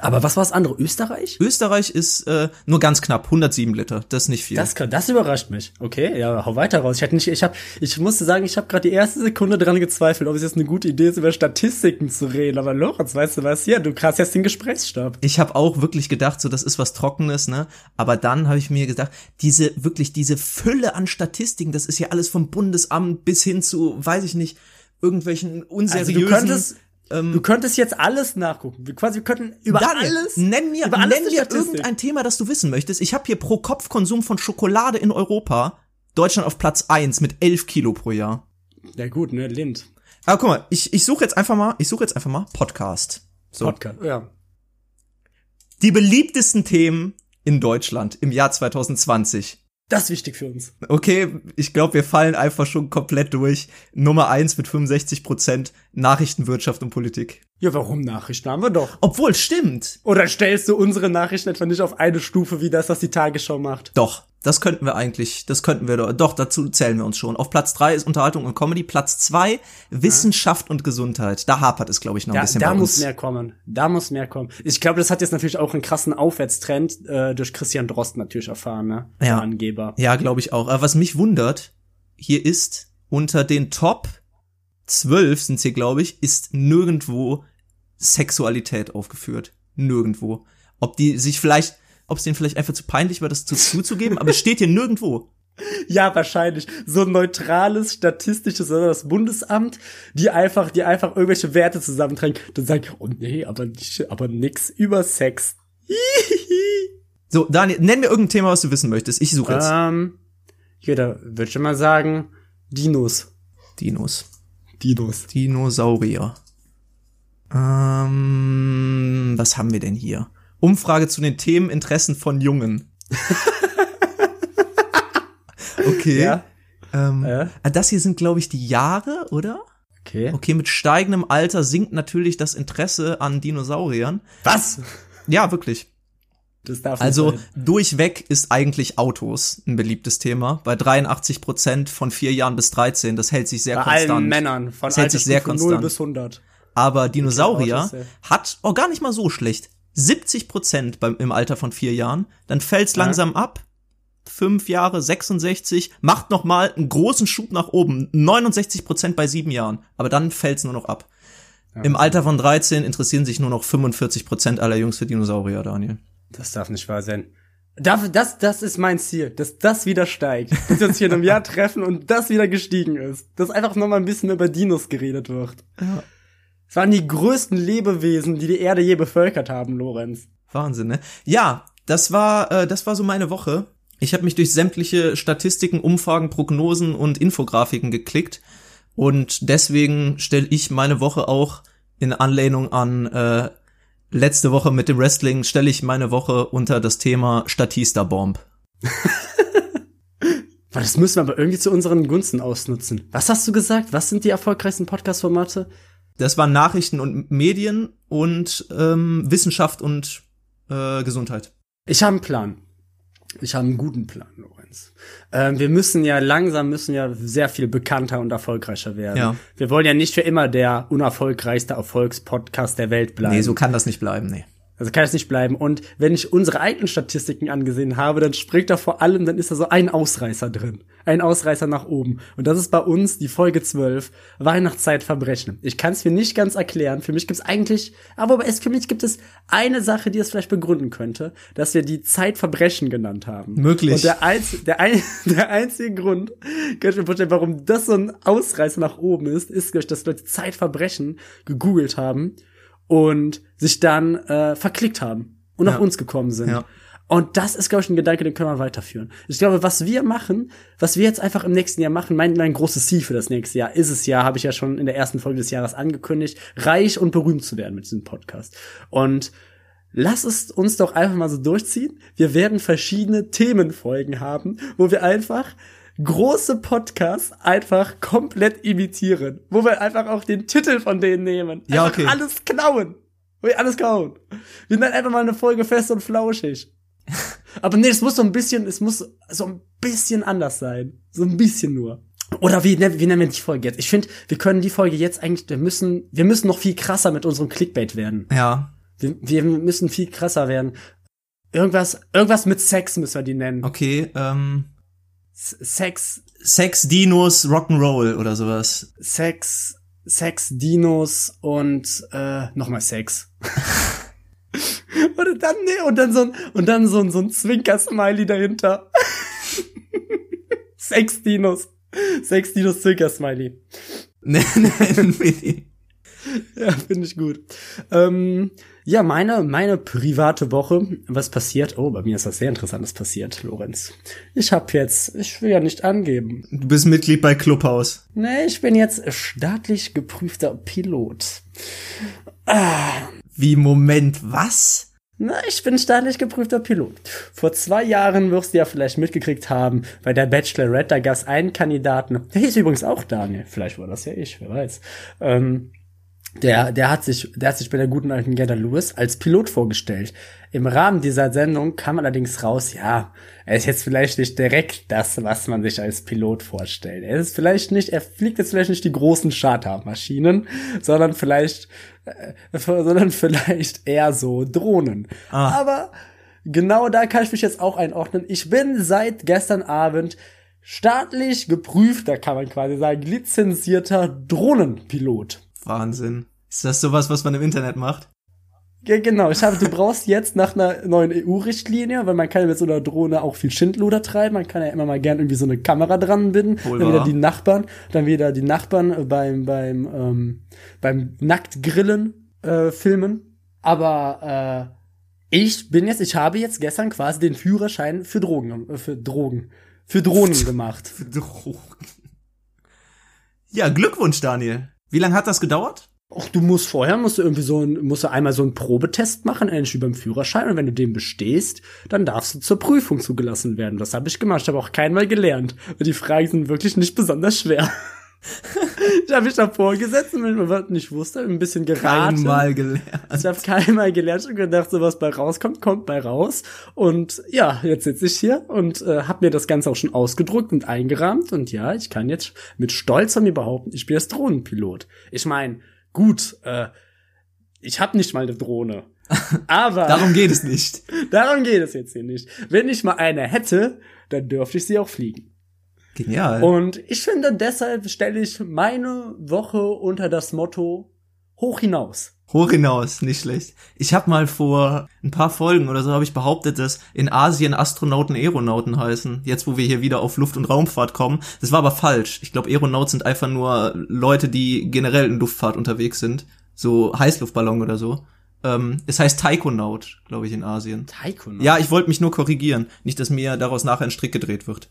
Aber was war das andere? Österreich? Österreich ist äh, nur ganz knapp, 107 Liter. Das ist nicht viel. Das, das überrascht mich. Okay, ja, hau weiter raus. Ich hatte nicht, ich habe, ich musste sagen, ich habe gerade die erste Sekunde dran gezweifelt, ob es jetzt eine gute Idee ist, über Statistiken zu reden. Aber Lorenz, weißt du was? Ja, du hast jetzt den Gesprächsstab. Ich habe auch wirklich gedacht, so das ist was Trockenes, ne? Aber dann habe ich mir gedacht, diese wirklich diese Fülle an Statistiken, das ist ja alles vom Bundesamt bis hin zu, weiß ich nicht, irgendwelchen unseriösen. Also du könntest du könntest jetzt alles nachgucken. Wir quasi wir könnten über Daniel, alles. Nenn mir, über alles nenn mir irgendein Thema, das du wissen möchtest. Ich habe hier pro Kopf-Konsum von Schokolade in Europa Deutschland auf Platz eins mit 11 Kilo pro Jahr. Ja gut, ne, Lind. Aber guck mal, ich, ich suche jetzt einfach mal, ich suche jetzt einfach mal Podcast. So. Podcast, ja. Die beliebtesten Themen in Deutschland im Jahr 2020. Das ist wichtig für uns. Okay, ich glaube, wir fallen einfach schon komplett durch. Nummer eins mit 65 Prozent Nachrichtenwirtschaft und Politik. Ja, warum Nachrichten haben wir doch? Obwohl, stimmt. Oder stellst du unsere Nachrichten etwa nicht auf eine Stufe wie das, was die Tagesschau macht? Doch, das könnten wir eigentlich, das könnten wir doch, doch, dazu zählen wir uns schon. Auf Platz drei ist Unterhaltung und Comedy, Platz zwei Wissenschaft ja. und Gesundheit. Da hapert es, glaube ich, noch ein bisschen Da muss mehr kommen. Da muss mehr kommen. Ich glaube, das hat jetzt natürlich auch einen krassen Aufwärtstrend äh, durch Christian Drost natürlich erfahren, ne? Der ja. Angeber. Ja, glaube ich auch. Aber was mich wundert, hier ist unter den Top 12 sind hier, glaube ich, ist nirgendwo Sexualität aufgeführt. Nirgendwo. Ob die sich vielleicht, ob es denen vielleicht einfach zu peinlich war, das zu, zuzugeben, aber es steht hier nirgendwo. Ja, wahrscheinlich. So ein neutrales, statistisches oder das Bundesamt, die einfach, die einfach irgendwelche Werte zusammentragen und sagen, oh nee, aber, nicht, aber nix über Sex. so, Daniel, nenn mir irgendein Thema, was du wissen möchtest. Ich suche jetzt. Ähm, ja, da würde ich mal sagen, Dinos. Dinos. Dinos. Dinosaurier. Ähm, was haben wir denn hier? Umfrage zu den Themeninteressen von Jungen. okay. Ja. Ähm, äh? Das hier sind, glaube ich, die Jahre, oder? Okay. Okay, mit steigendem Alter sinkt natürlich das Interesse an Dinosauriern. Was? Ja, wirklich. Das darf also sein. durchweg ist eigentlich Autos ein beliebtes Thema. Bei 83 Prozent von vier Jahren bis 13, das hält sich sehr Bei konstant. Allen Männern von das hält sich sehr konstant. 0 bis 100. Aber Dinosaurier hat auch gar nicht mal so schlecht. 70 Prozent beim, im Alter von vier Jahren. Dann fällt's ja. langsam ab. Fünf Jahre, 66, macht noch mal einen großen Schub nach oben. 69 Prozent bei sieben Jahren. Aber dann fällt's nur noch ab. Ja. Im Alter von 13 interessieren sich nur noch 45 Prozent aller Jungs für Dinosaurier, Daniel. Das darf nicht wahr sein. Das, das, das ist mein Ziel, dass das wieder steigt. Dass wir uns hier in einem Jahr treffen und das wieder gestiegen ist. Dass einfach noch mal ein bisschen über Dinos geredet wird. Ja. Es waren die größten Lebewesen, die die Erde je bevölkert haben, Lorenz. Wahnsinn, ne? Ja, das war, äh, das war so meine Woche. Ich habe mich durch sämtliche Statistiken, Umfragen, Prognosen und Infografiken geklickt. Und deswegen stelle ich meine Woche auch in Anlehnung an äh, letzte Woche mit dem Wrestling, stelle ich meine Woche unter das Thema Statista Bomb. das müssen wir aber irgendwie zu unseren Gunsten ausnutzen. Was hast du gesagt? Was sind die erfolgreichsten Podcast-Formate? Das waren Nachrichten und Medien und ähm, Wissenschaft und äh, Gesundheit. Ich habe einen Plan. Ich habe einen guten Plan, Lorenz. Ähm, wir müssen ja langsam müssen ja sehr viel bekannter und erfolgreicher werden. Ja. Wir wollen ja nicht für immer der unerfolgreichste Erfolgspodcast der Welt bleiben. Nee, so kann das nicht bleiben, nee. Also kann es nicht bleiben. Und wenn ich unsere eigenen Statistiken angesehen habe, dann springt da vor allem, dann ist da so ein Ausreißer drin. Ein Ausreißer nach oben. Und das ist bei uns die Folge 12, Weihnachtszeitverbrechen. Ich kann es mir nicht ganz erklären. Für mich gibt es eigentlich, aber es, für mich gibt es eine Sache, die es vielleicht begründen könnte, dass wir die Zeitverbrechen genannt haben. Möglich. Und der, Einz der, ein der einzige Grund, könnte ich mir vorstellen, warum das so ein Ausreißer nach oben ist, ist, dass Leute Zeitverbrechen gegoogelt haben und sich dann äh, verklickt haben und ja. auf uns gekommen sind. Ja. Und das ist, glaube ich, ein Gedanke, den können wir weiterführen. Ich glaube, was wir machen, was wir jetzt einfach im nächsten Jahr machen, mein, mein großes Ziel für das nächste Jahr ist es ja, habe ich ja schon in der ersten Folge des Jahres angekündigt, reich und berühmt zu werden mit diesem Podcast. Und lass es uns doch einfach mal so durchziehen. Wir werden verschiedene Themenfolgen haben, wo wir einfach große Podcasts einfach komplett imitieren. Wo wir einfach auch den Titel von denen nehmen. Ja, okay. Alles klauen. Wo wir alles klauen. Wir nennen einfach mal eine Folge fest und flauschig. Aber nee, es muss so ein bisschen, es muss so ein bisschen anders sein. So ein bisschen nur. Oder wie, wie nennen wir die Folge jetzt? Ich finde, wir können die Folge jetzt eigentlich, wir müssen, wir müssen noch viel krasser mit unserem Clickbait werden. Ja. Wir, wir müssen viel krasser werden. Irgendwas, irgendwas mit Sex müssen wir die nennen. Okay, ähm. Sex. Sex, Dinos, Rock'n'Roll oder sowas. Sex, Sex, Dinos und äh, nochmal Sex. und dann, nee, und dann so ein, und dann so ein, so ein Zwinker-Smiley dahinter. Sex, Dinos. Sex, Dinos, Zwinker-Smiley. Nee, nee, ja, finde ich gut. Ähm, ja, meine, meine private Woche, was passiert? Oh, bei mir ist was sehr Interessantes passiert, Lorenz. Ich habe jetzt, ich will ja nicht angeben. Du bist Mitglied bei Clubhaus. Nee, ich bin jetzt staatlich geprüfter Pilot. Ah. Wie, Moment, was? Na, ich bin staatlich geprüfter Pilot. Vor zwei Jahren wirst du ja vielleicht mitgekriegt haben, bei der Bachelorette, da gab es einen Kandidaten, der hieß übrigens auch Daniel, vielleicht war das ja ich, wer weiß. Ähm, der, der hat sich, der hat sich bei der guten alten Gerda Lewis als Pilot vorgestellt. Im Rahmen dieser Sendung kam allerdings raus, ja, er ist jetzt vielleicht nicht direkt das, was man sich als Pilot vorstellt. Er ist vielleicht nicht, er fliegt jetzt vielleicht nicht die großen Chartermaschinen, sondern vielleicht, äh, sondern vielleicht eher so Drohnen. Ah. Aber genau da kann ich mich jetzt auch einordnen. Ich bin seit gestern Abend staatlich geprüfter, kann man quasi sagen, lizenzierter Drohnenpilot. Wahnsinn. Ist das sowas, was man im Internet macht? Ja, genau. Ich habe, du brauchst jetzt nach einer neuen EU-Richtlinie, weil man kann ja mit so einer Drohne auch viel Schindluder treiben. Man kann ja immer mal gern irgendwie so eine Kamera dran binden. Wohl dann wieder die Nachbarn, dann wieder die Nachbarn beim beim ähm, beim Nacktgrillen äh, filmen. Aber äh, ich bin jetzt, ich habe jetzt gestern quasi den Führerschein für Drogen, äh, für Drogen, für Drohnen gemacht. für Drogen. Ja, Glückwunsch, Daniel. Wie lange hat das gedauert? Ach, du musst vorher musst du irgendwie so ein, musst du einmal so einen Probetest machen, ähnlich wie beim Führerschein. Und wenn du den bestehst, dann darfst du zur Prüfung zugelassen werden. Das habe ich gemacht. Ich habe auch keinmal gelernt. Und die Fragen sind wirklich nicht besonders schwer. ich habe mich da vorgesetzt und wenn man was nicht wusste, ein bisschen geraten. Keinmal gelernt. Ich habe keinmal gelernt und gedacht, so was bei rauskommt, kommt bei raus. Und ja, jetzt sitze ich hier und äh, habe mir das Ganze auch schon ausgedruckt und eingerahmt. Und ja, ich kann jetzt mit Stolz an mir behaupten, ich bin jetzt Drohnenpilot. Ich meine, gut, äh, ich habe nicht mal eine Drohne. Aber darum geht es nicht. darum geht es jetzt hier nicht. Wenn ich mal eine hätte, dann dürfte ich sie auch fliegen. Genial. Und ich finde, deshalb stelle ich meine Woche unter das Motto hoch hinaus. Hoch hinaus, nicht schlecht. Ich habe mal vor ein paar Folgen oder so habe ich behauptet, dass in Asien Astronauten Aeronauten heißen. Jetzt, wo wir hier wieder auf Luft- und Raumfahrt kommen. Das war aber falsch. Ich glaube, Aeronauten sind einfach nur Leute, die generell in Luftfahrt unterwegs sind. So Heißluftballon oder so. Ähm, es heißt Taikonaut, glaube ich, in Asien. Taikonaut? Ja, ich wollte mich nur korrigieren. Nicht, dass mir daraus nachher ein Strick gedreht wird.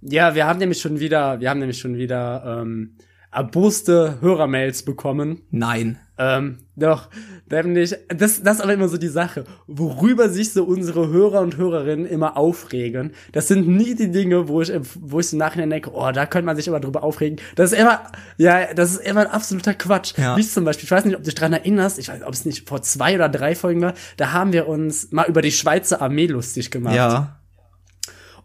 Ja, wir haben nämlich schon wieder, wir haben nämlich schon wieder ähm, erboste Hörermails bekommen. Nein. Ähm, doch, nämlich, das, das ist aber immer so die Sache, worüber sich so unsere Hörer und Hörerinnen immer aufregen. Das sind nie die Dinge, wo ich, wo ich so nachher denke, oh, da könnte man sich aber drüber aufregen. Das ist immer, ja, das ist immer ein absoluter Quatsch. Ja. Wie zum Beispiel, ich weiß nicht, ob du dich dran erinnerst, ich weiß, ob es nicht vor zwei oder drei Folgen war, da haben wir uns mal über die Schweizer Armee lustig gemacht. Ja.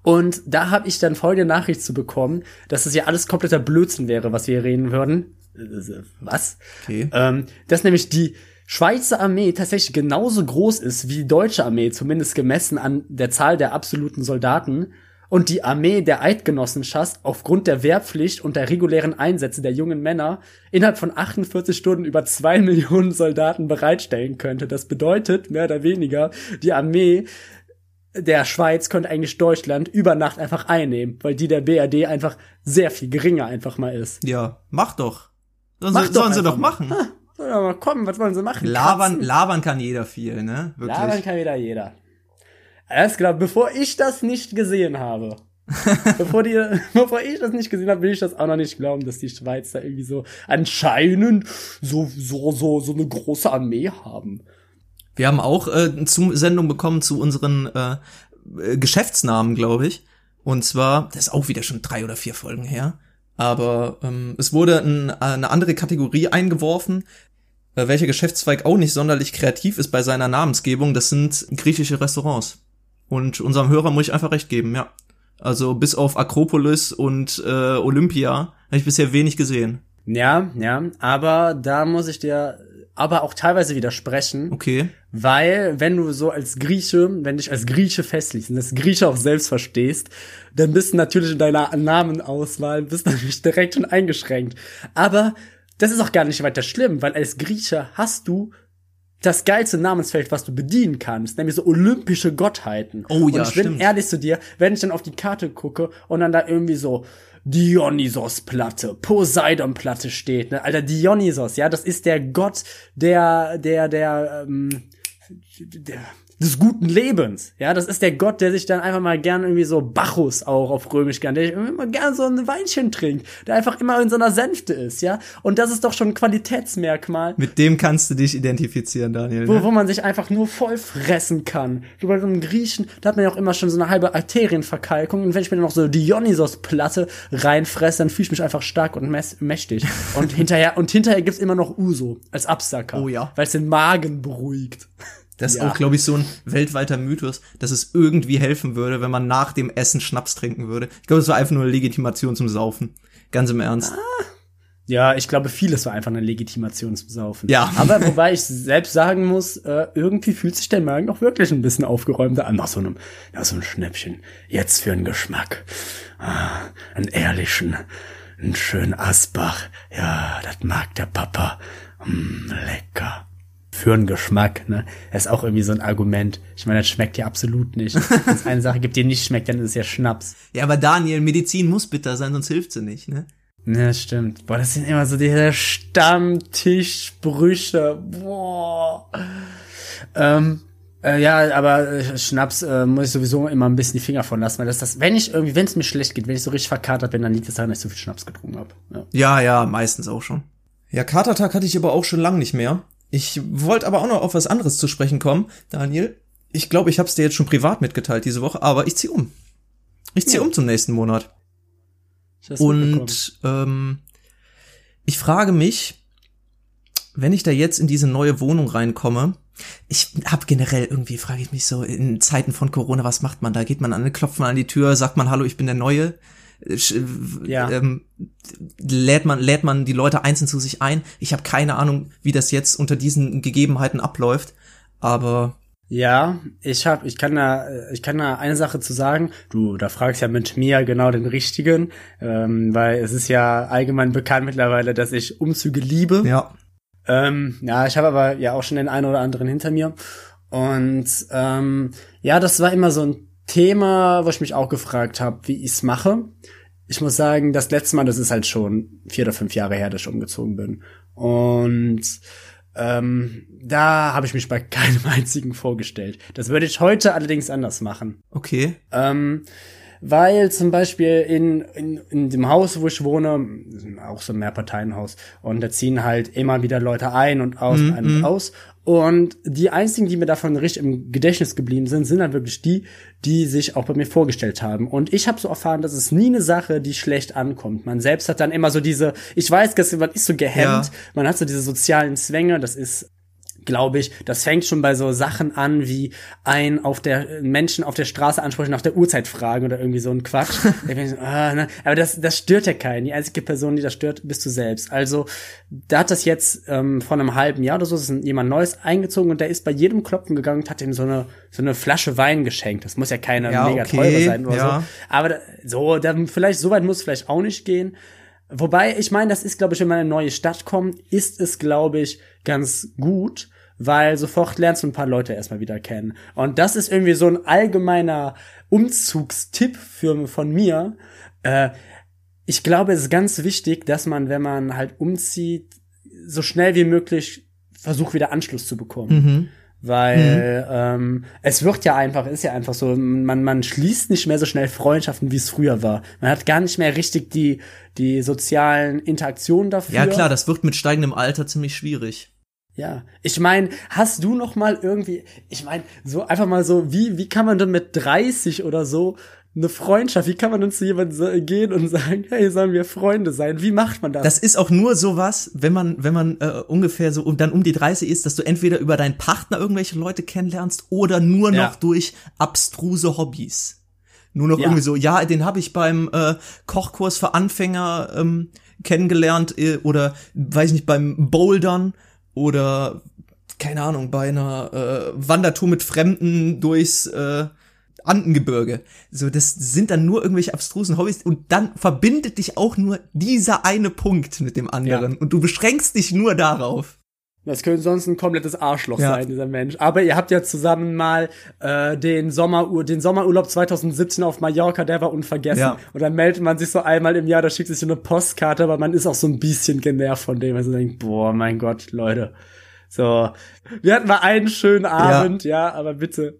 Und da habe ich dann folgende Nachricht zu bekommen, dass es ja alles kompletter Blödsinn wäre, was wir reden würden. Was? Okay. Ähm, dass nämlich die Schweizer Armee tatsächlich genauso groß ist wie die deutsche Armee, zumindest gemessen an der Zahl der absoluten Soldaten. Und die Armee der Eidgenossenschaft aufgrund der Wehrpflicht und der regulären Einsätze der jungen Männer innerhalb von 48 Stunden über zwei Millionen Soldaten bereitstellen könnte. Das bedeutet, mehr oder weniger, die Armee der Schweiz könnte eigentlich Deutschland über Nacht einfach einnehmen, weil die der BRD einfach sehr viel geringer einfach mal ist. Ja, mach doch. Sollen, mach sie, doch sollen sie doch machen. Ha, soll doch mal kommen, was wollen sie machen? Labern, labern kann jeder viel, ne? Wirklich. Labern kann wieder jeder. Erst klar, bevor ich das nicht gesehen habe, bevor, die, bevor ich das nicht gesehen habe, will ich das auch noch nicht glauben, dass die Schweiz da irgendwie so anscheinend so, so, so, so eine große Armee haben. Wir haben auch äh, zu Sendung bekommen zu unseren äh, äh, Geschäftsnamen, glaube ich. Und zwar, das ist auch wieder schon drei oder vier Folgen her. Aber ähm, es wurde ein, eine andere Kategorie eingeworfen, äh, welcher Geschäftszweig auch nicht sonderlich kreativ ist bei seiner Namensgebung. Das sind griechische Restaurants. Und unserem Hörer muss ich einfach recht geben, ja. Also bis auf Akropolis und äh, Olympia habe ich bisher wenig gesehen. Ja, ja, aber da muss ich dir aber auch teilweise widersprechen. Okay. Weil, wenn du so als Grieche, wenn dich als Grieche festliest und das Grieche auch selbst verstehst, dann bist du natürlich in deiner Namenauswahl, bist natürlich direkt schon eingeschränkt. Aber das ist auch gar nicht weiter schlimm, weil als Grieche hast du das geilste Namensfeld, was du bedienen kannst, nämlich so olympische Gottheiten. Oh ja, und ich bin stimmt. ehrlich zu dir, wenn ich dann auf die Karte gucke und dann da irgendwie so Dionysos-Platte, Poseidon-Platte steht. Ne? Alter, Dionysos, ja, das ist der Gott der, der, der, ähm, der des guten Lebens. Ja, das ist der Gott, der sich dann einfach mal gern irgendwie so Bacchus auch auf Römisch gern, der immer gern so ein Weinchen trinkt, der einfach immer in so einer Sänfte ist, ja. Und das ist doch schon ein Qualitätsmerkmal. Mit dem kannst du dich identifizieren, Daniel. Wo, ne? wo man sich einfach nur voll fressen kann. So bei so einem Griechen, da hat man ja auch immer schon so eine halbe Arterienverkalkung. Und wenn ich mir dann noch so Dionysos-Platte reinfresse, dann fühle ich mich einfach stark und mächtig. Und hinterher, und hinterher gibt's immer noch Uso als Absacker. Oh ja. Weil es den Magen beruhigt. Das ist ja. auch, glaube ich, so ein weltweiter Mythos, dass es irgendwie helfen würde, wenn man nach dem Essen Schnaps trinken würde. Ich glaube, es war einfach nur eine Legitimation zum Saufen. Ganz im Ernst. Ah. Ja, ich glaube, vieles war einfach eine Legitimation zum Saufen. Ja. Aber wobei ich selbst sagen muss, äh, irgendwie fühlt sich der Magen auch wirklich ein bisschen aufgeräumter an nach so einem, ja, so ein Schnäppchen. Jetzt für einen Geschmack. Ah, einen ehrlichen, einen schönen Asbach. Ja, das mag der Papa. Mm, lecker für einen Geschmack, ne? Das ist auch irgendwie so ein Argument. Ich meine, das schmeckt ja absolut nicht. Wenn es eine Sache gibt, die nicht schmeckt, dann ist es ja Schnaps. Ja, aber Daniel, Medizin muss bitter sein, sonst hilft sie nicht, ne? Ja, stimmt. Boah, das sind immer so diese Stammtischbrüche. Boah. Ähm, äh, ja, aber äh, Schnaps äh, muss ich sowieso immer ein bisschen die Finger von lassen, weil das das, wenn ich irgendwie, wenn es mir schlecht geht, wenn ich so richtig verkatert bin, dann liegt es daran, dass ich so viel Schnaps getrunken habe. Ja. ja, ja, meistens auch schon. Ja, Katertag hatte ich aber auch schon lang nicht mehr. Ich wollte aber auch noch auf was anderes zu sprechen kommen, Daniel. Ich glaube, ich habe es dir jetzt schon privat mitgeteilt diese Woche, aber ich zieh um. Ich zieh ja. um zum nächsten Monat. Und ähm, ich frage mich, wenn ich da jetzt in diese neue Wohnung reinkomme, ich habe generell irgendwie, frage ich mich so, in Zeiten von Corona, was macht man da? Geht man an, klopft man an die Tür, sagt man, hallo, ich bin der Neue? Ja. ähm, lädt man lädt man die Leute einzeln zu sich ein. Ich habe keine Ahnung, wie das jetzt unter diesen Gegebenheiten abläuft, aber ja, ich hab, ich kann da, ich kann da eine Sache zu sagen. Du, da fragst ja mit mir genau den richtigen, ähm, weil es ist ja allgemein bekannt mittlerweile, dass ich Umzüge liebe. Ja. Ähm, ja, ich habe aber ja auch schon den einen oder anderen hinter mir und ähm, ja, das war immer so ein Thema, wo ich mich auch gefragt habe, wie ich's mache. Ich muss sagen, das letzte Mal, das ist halt schon vier oder fünf Jahre her, dass ich umgezogen bin. Und ähm, da habe ich mich bei keinem einzigen vorgestellt. Das würde ich heute allerdings anders machen. Okay. Ähm, weil zum Beispiel in, in, in dem Haus, wo ich wohne, auch so ein Mehrparteienhaus, und da ziehen halt immer wieder Leute ein und aus, mm, ein und mhm. aus. Und die einzigen, die mir davon richtig im Gedächtnis geblieben sind, sind dann wirklich die, die sich auch bei mir vorgestellt haben. Und ich habe so erfahren, dass es nie eine Sache, die schlecht ankommt. Man selbst hat dann immer so diese, ich weiß, man ist so gehemmt, ja. man hat so diese sozialen Zwänge, das ist glaube ich, das fängt schon bei so Sachen an wie ein auf der Menschen auf der Straße ansprechen, nach der Uhrzeit fragen oder irgendwie so ein Quatsch. ah, ne? Aber das, das stört ja keinen. Die einzige Person, die das stört, bist du selbst. Also da hat das jetzt ähm, vor einem halben Jahr oder so ist jemand Neues eingezogen und der ist bei jedem Klopfen gegangen und hat ihm so eine so eine Flasche Wein geschenkt. Das muss ja keine ja, mega okay, teure sein oder ja. so. Aber da, so, dann vielleicht so weit muss es vielleicht auch nicht gehen. Wobei, ich meine, das ist, glaube ich, wenn man in eine neue Stadt kommt, ist es, glaube ich, ganz gut, weil sofort lernst du ein paar Leute erstmal wieder kennen. Und das ist irgendwie so ein allgemeiner Umzugstipp für, von mir. Äh, ich glaube, es ist ganz wichtig, dass man, wenn man halt umzieht, so schnell wie möglich versucht, wieder Anschluss zu bekommen. Mhm. Weil mhm. ähm, es wird ja einfach, ist ja einfach so, man, man schließt nicht mehr so schnell Freundschaften, wie es früher war. Man hat gar nicht mehr richtig die, die sozialen Interaktionen dafür. Ja klar, das wird mit steigendem Alter ziemlich schwierig. Ja, ich meine, hast du noch mal irgendwie, ich meine, so einfach mal so, wie wie kann man denn mit 30 oder so eine Freundschaft, wie kann man denn zu jemandem gehen und sagen, hey, sollen wir Freunde sein? Wie macht man das? Das ist auch nur sowas, wenn man wenn man äh, ungefähr so und dann um die 30 ist, dass du entweder über deinen Partner irgendwelche Leute kennenlernst oder nur noch ja. durch abstruse Hobbys. Nur noch ja. irgendwie so, ja, den habe ich beim äh, Kochkurs für Anfänger ähm, kennengelernt äh, oder weiß nicht beim Bouldern oder keine Ahnung, bei einer äh, Wandertour mit Fremden durchs äh, Andengebirge. So, das sind dann nur irgendwelche abstrusen Hobbys und dann verbindet dich auch nur dieser eine Punkt mit dem anderen ja. und du beschränkst dich nur darauf. Das könnte sonst ein komplettes Arschloch ja. sein, dieser Mensch. Aber ihr habt ja zusammen mal äh, den, Sommerur den Sommerurlaub 2017 auf Mallorca, der war unvergessen. Ja. Und dann meldet man sich so einmal im Jahr, da schickt sich so eine Postkarte, aber man ist auch so ein bisschen genervt von dem. Also denkt, boah, mein Gott, Leute. So, wir hatten mal einen schönen Abend, ja, ja aber bitte.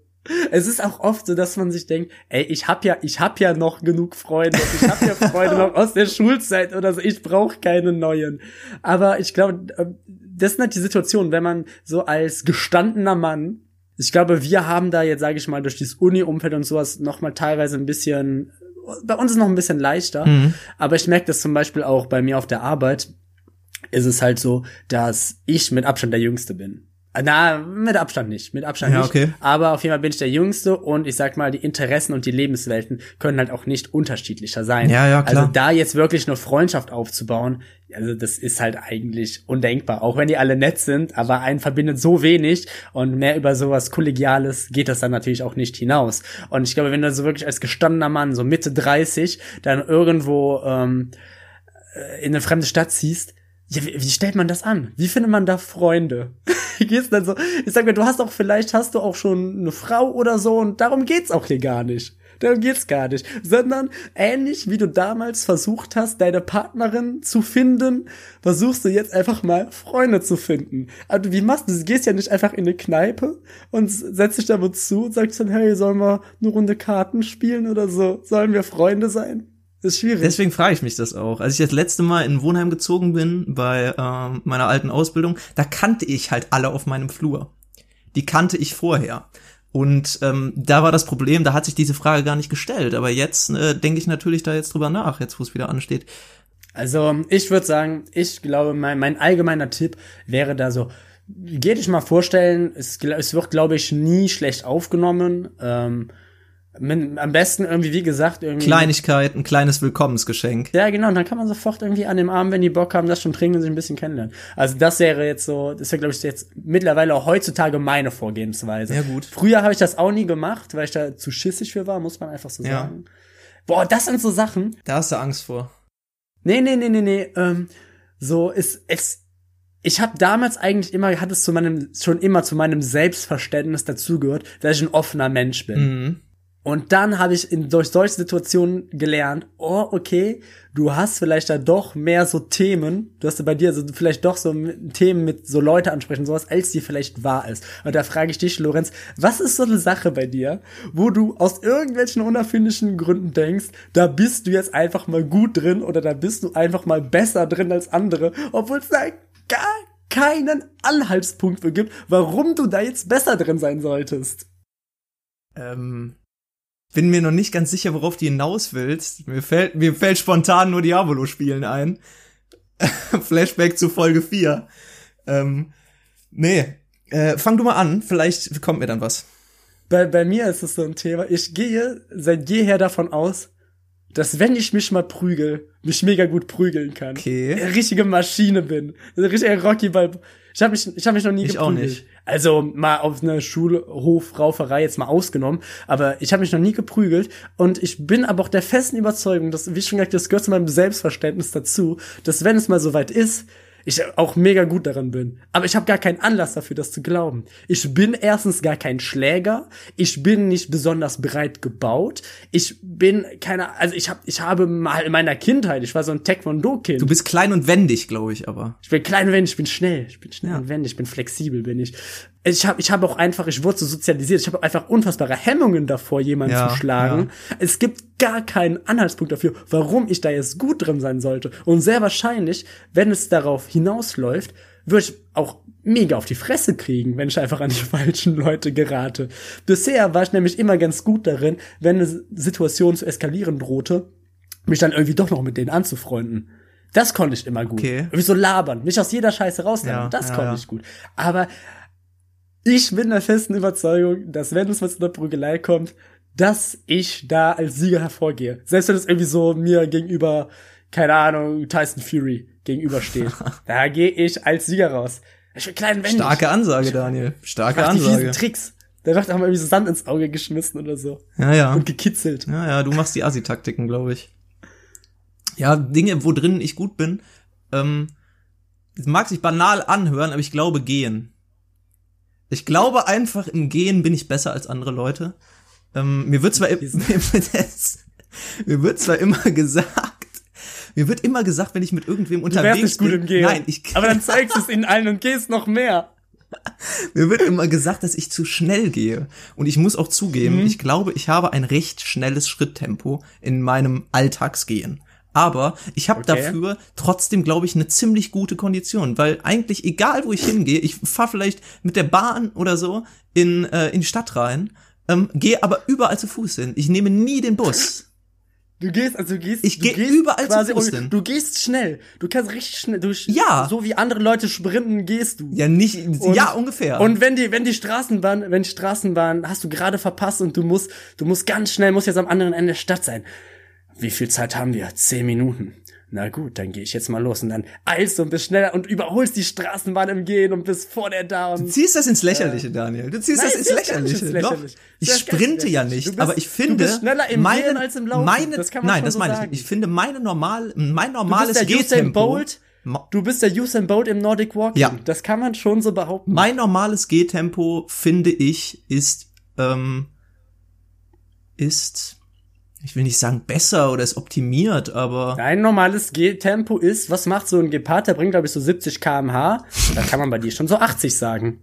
Es ist auch oft so, dass man sich denkt, ey, ich hab ja, ich hab ja noch genug Freunde, ich hab ja Freunde noch aus der Schulzeit oder so, ich brauche keine neuen. Aber ich glaube, ähm, das sind halt die Situation, wenn man so als gestandener Mann, ich glaube, wir haben da jetzt, sage ich mal, durch dieses Uni-Umfeld und sowas noch mal teilweise ein bisschen, bei uns ist noch ein bisschen leichter, mhm. aber ich merke das zum Beispiel auch bei mir auf der Arbeit, ist es halt so, dass ich mit Abstand der Jüngste bin. Na, mit Abstand nicht, mit Abstand ja, nicht. Okay. Aber auf jeden Fall bin ich der Jüngste und ich sag mal, die Interessen und die Lebenswelten können halt auch nicht unterschiedlicher sein. Ja, ja, klar. Also da jetzt wirklich eine Freundschaft aufzubauen, also das ist halt eigentlich undenkbar. Auch wenn die alle nett sind, aber einen verbindet so wenig und mehr über sowas Kollegiales geht das dann natürlich auch nicht hinaus. Und ich glaube, wenn du so wirklich als gestandener Mann, so Mitte 30, dann irgendwo ähm, äh, in eine fremde Stadt ziehst, ja, wie, wie stellt man das an? Wie findet man da Freunde? wie gehst dann so? Ich sag mir, du hast auch vielleicht hast du auch schon eine Frau oder so und darum geht's auch hier gar nicht. Darum geht's gar nicht, sondern ähnlich wie du damals versucht hast, deine Partnerin zu finden, versuchst du jetzt einfach mal Freunde zu finden. Also wie machst du? Du gehst ja nicht einfach in eine Kneipe und setzt dich da zu und sagst dann, hey, sollen wir eine Runde Karten spielen oder so? Sollen wir Freunde sein? Das ist schwierig. Deswegen frage ich mich das auch. Als ich das letzte Mal in Wohnheim gezogen bin bei ähm, meiner alten Ausbildung, da kannte ich halt alle auf meinem Flur. Die kannte ich vorher. Und ähm, da war das Problem, da hat sich diese Frage gar nicht gestellt. Aber jetzt äh, denke ich natürlich da jetzt drüber nach, jetzt wo es wieder ansteht. Also ich würde sagen, ich glaube, mein, mein allgemeiner Tipp wäre da so, geh dich mal vorstellen, es, es wird, glaube ich, nie schlecht aufgenommen. Ähm, am besten irgendwie, wie gesagt, irgendwie. Kleinigkeit, ein kleines Willkommensgeschenk. Ja, genau. Und dann kann man sofort irgendwie an dem Abend, wenn die Bock haben, das schon trinken und sich ein bisschen kennenlernen. Also das wäre jetzt so, das wäre, glaube ich, jetzt mittlerweile auch heutzutage meine Vorgehensweise. Ja, gut. Früher habe ich das auch nie gemacht, weil ich da zu schissig für war, muss man einfach so ja. sagen. Boah, das sind so Sachen. Da hast du Angst vor. Nee, nee, nee, nee, nee. Ähm, so ist es. Ich habe damals eigentlich immer, hat es zu meinem, schon immer zu meinem Selbstverständnis dazugehört, dass ich ein offener Mensch bin. Mhm Und dann habe ich in, durch solche Situationen gelernt, oh, okay, du hast vielleicht da doch mehr so Themen, du hast bei dir so vielleicht doch so Themen mit so Leute ansprechen, sowas, als die vielleicht wahr ist. Und da frage ich dich, Lorenz, was ist so eine Sache bei dir, wo du aus irgendwelchen unerfindlichen Gründen denkst, da bist du jetzt einfach mal gut drin oder da bist du einfach mal besser drin als andere, obwohl es da gar keinen Anhaltspunkt für gibt, warum du da jetzt besser drin sein solltest. Ähm, bin mir noch nicht ganz sicher, worauf du hinaus willst. Mir fällt, mir fällt spontan nur Diabolo-Spielen ein. Flashback zu Folge 4. Ähm, nee, äh, fang du mal an, vielleicht kommt mir dann was. Bei, bei mir ist es so ein Thema. Ich gehe seit jeher davon aus, dass wenn ich mich mal prügel, mich mega gut prügeln kann. Okay. Richtige Maschine bin. Eine richtige Rocky Ball. Ich habe mich, ich hab mich noch nie ich geprügelt. Auch nicht. Also mal auf einer Schulhofrauferei jetzt mal ausgenommen, aber ich habe mich noch nie geprügelt und ich bin aber auch der festen Überzeugung, dass, wie schon gesagt, das gehört zu meinem Selbstverständnis dazu, dass wenn es mal soweit ist, ich auch mega gut daran bin. Aber ich habe gar keinen Anlass dafür, das zu glauben. Ich bin erstens gar kein Schläger. Ich bin nicht besonders breit gebaut. Ich bin keine, also ich habe, ich habe mal in meiner Kindheit, ich war so ein Taekwondo-Kind. Du bist klein und wendig, glaube ich, aber. Ich bin klein und wendig, ich bin schnell, ich bin schnell ja. und wendig, ich bin flexibel, bin ich ich habe ich hab auch einfach, ich wurde so sozialisiert, ich habe einfach unfassbare Hemmungen davor, jemanden ja, zu schlagen. Ja. Es gibt gar keinen Anhaltspunkt dafür, warum ich da jetzt gut drin sein sollte. Und sehr wahrscheinlich, wenn es darauf hinausläuft, würde ich auch mega auf die Fresse kriegen, wenn ich einfach an die falschen Leute gerate. Bisher war ich nämlich immer ganz gut darin, wenn eine Situation zu eskalieren drohte, mich dann irgendwie doch noch mit denen anzufreunden. Das konnte ich immer gut. Okay. Irgendwie so labern, mich aus jeder Scheiße rausnehmen. Ja, das ja, konnte ich gut. Aber ich bin der festen Überzeugung, dass wenn es mal zu einer Prügelei kommt, dass ich da als Sieger hervorgehe. Selbst wenn es irgendwie so mir gegenüber, keine Ahnung, Tyson Fury gegenübersteht. da gehe ich als Sieger raus. Ich bin klein wendig. Starke Ansage, Daniel. Starke Ansage. Die Tricks. Der macht auch mal irgendwie so Sand ins Auge geschmissen oder so. Ja, ja. Und gekitzelt. Ja, ja, du machst die Assi-Taktiken, glaube ich. Ja, Dinge, wo drin ich gut bin, ähm, mag sich banal anhören, aber ich glaube gehen. Ich glaube einfach, im Gehen bin ich besser als andere Leute. Ähm, mir wird zwar, mir, mir wird zwar immer gesagt, mir wird immer gesagt, wenn ich mit irgendwem unterwegs du nicht gut im Gehen. Nein, ich Aber dann zeigst du es ihnen allen und gehst noch mehr. Mir wird immer gesagt, dass ich zu schnell gehe. Und ich muss auch zugeben, mhm. ich glaube, ich habe ein recht schnelles Schritttempo in meinem Alltagsgehen. Aber ich habe okay. dafür trotzdem, glaube ich, eine ziemlich gute Kondition, weil eigentlich egal, wo ich hingehe, ich fahre vielleicht mit der Bahn oder so in, äh, in die Stadt rein, ähm, gehe aber überall zu Fuß hin. Ich nehme nie den Bus. Du gehst, also du gehst, ich gehe überall zu Fuß hin. Du gehst schnell. Du kannst richtig schnell. Du, ja. So wie andere Leute sprinten, gehst du. Ja, nicht, und, ja, ungefähr. Und wenn die, wenn die Straßenbahn, wenn die Straßenbahn hast du gerade verpasst und du musst, du musst ganz schnell, musst jetzt am anderen Ende der Stadt sein wie viel Zeit haben wir? Zehn Minuten. Na gut, dann gehe ich jetzt mal los und dann eilst du und bist schneller und überholst die Straßenbahn im Gehen und bist vor der da. du ziehst das ins Lächerliche, äh, Daniel. Du ziehst Nein, das ins Lächerliche. Lächerlich. Ich sprinte ja nicht, bist, aber ich finde, du bist schneller im meine, Gehen als im Laufen. Meine, das kann man nein, das so meine sagen. ich. Ich finde meine normal, mein normales du bist der Usain Bolt. Du bist der Usain Bolt im Nordic Walking. Ja. Das kann man schon so behaupten. Mein normales Gehtempo, finde ich, ist, ähm, ist ich will nicht sagen besser oder ist optimiert, aber. Dein normales Gehtempo ist, was macht so ein Gepard? Der bringt, glaube ich, so 70 kmh. Da kann man bei dir schon so 80 sagen.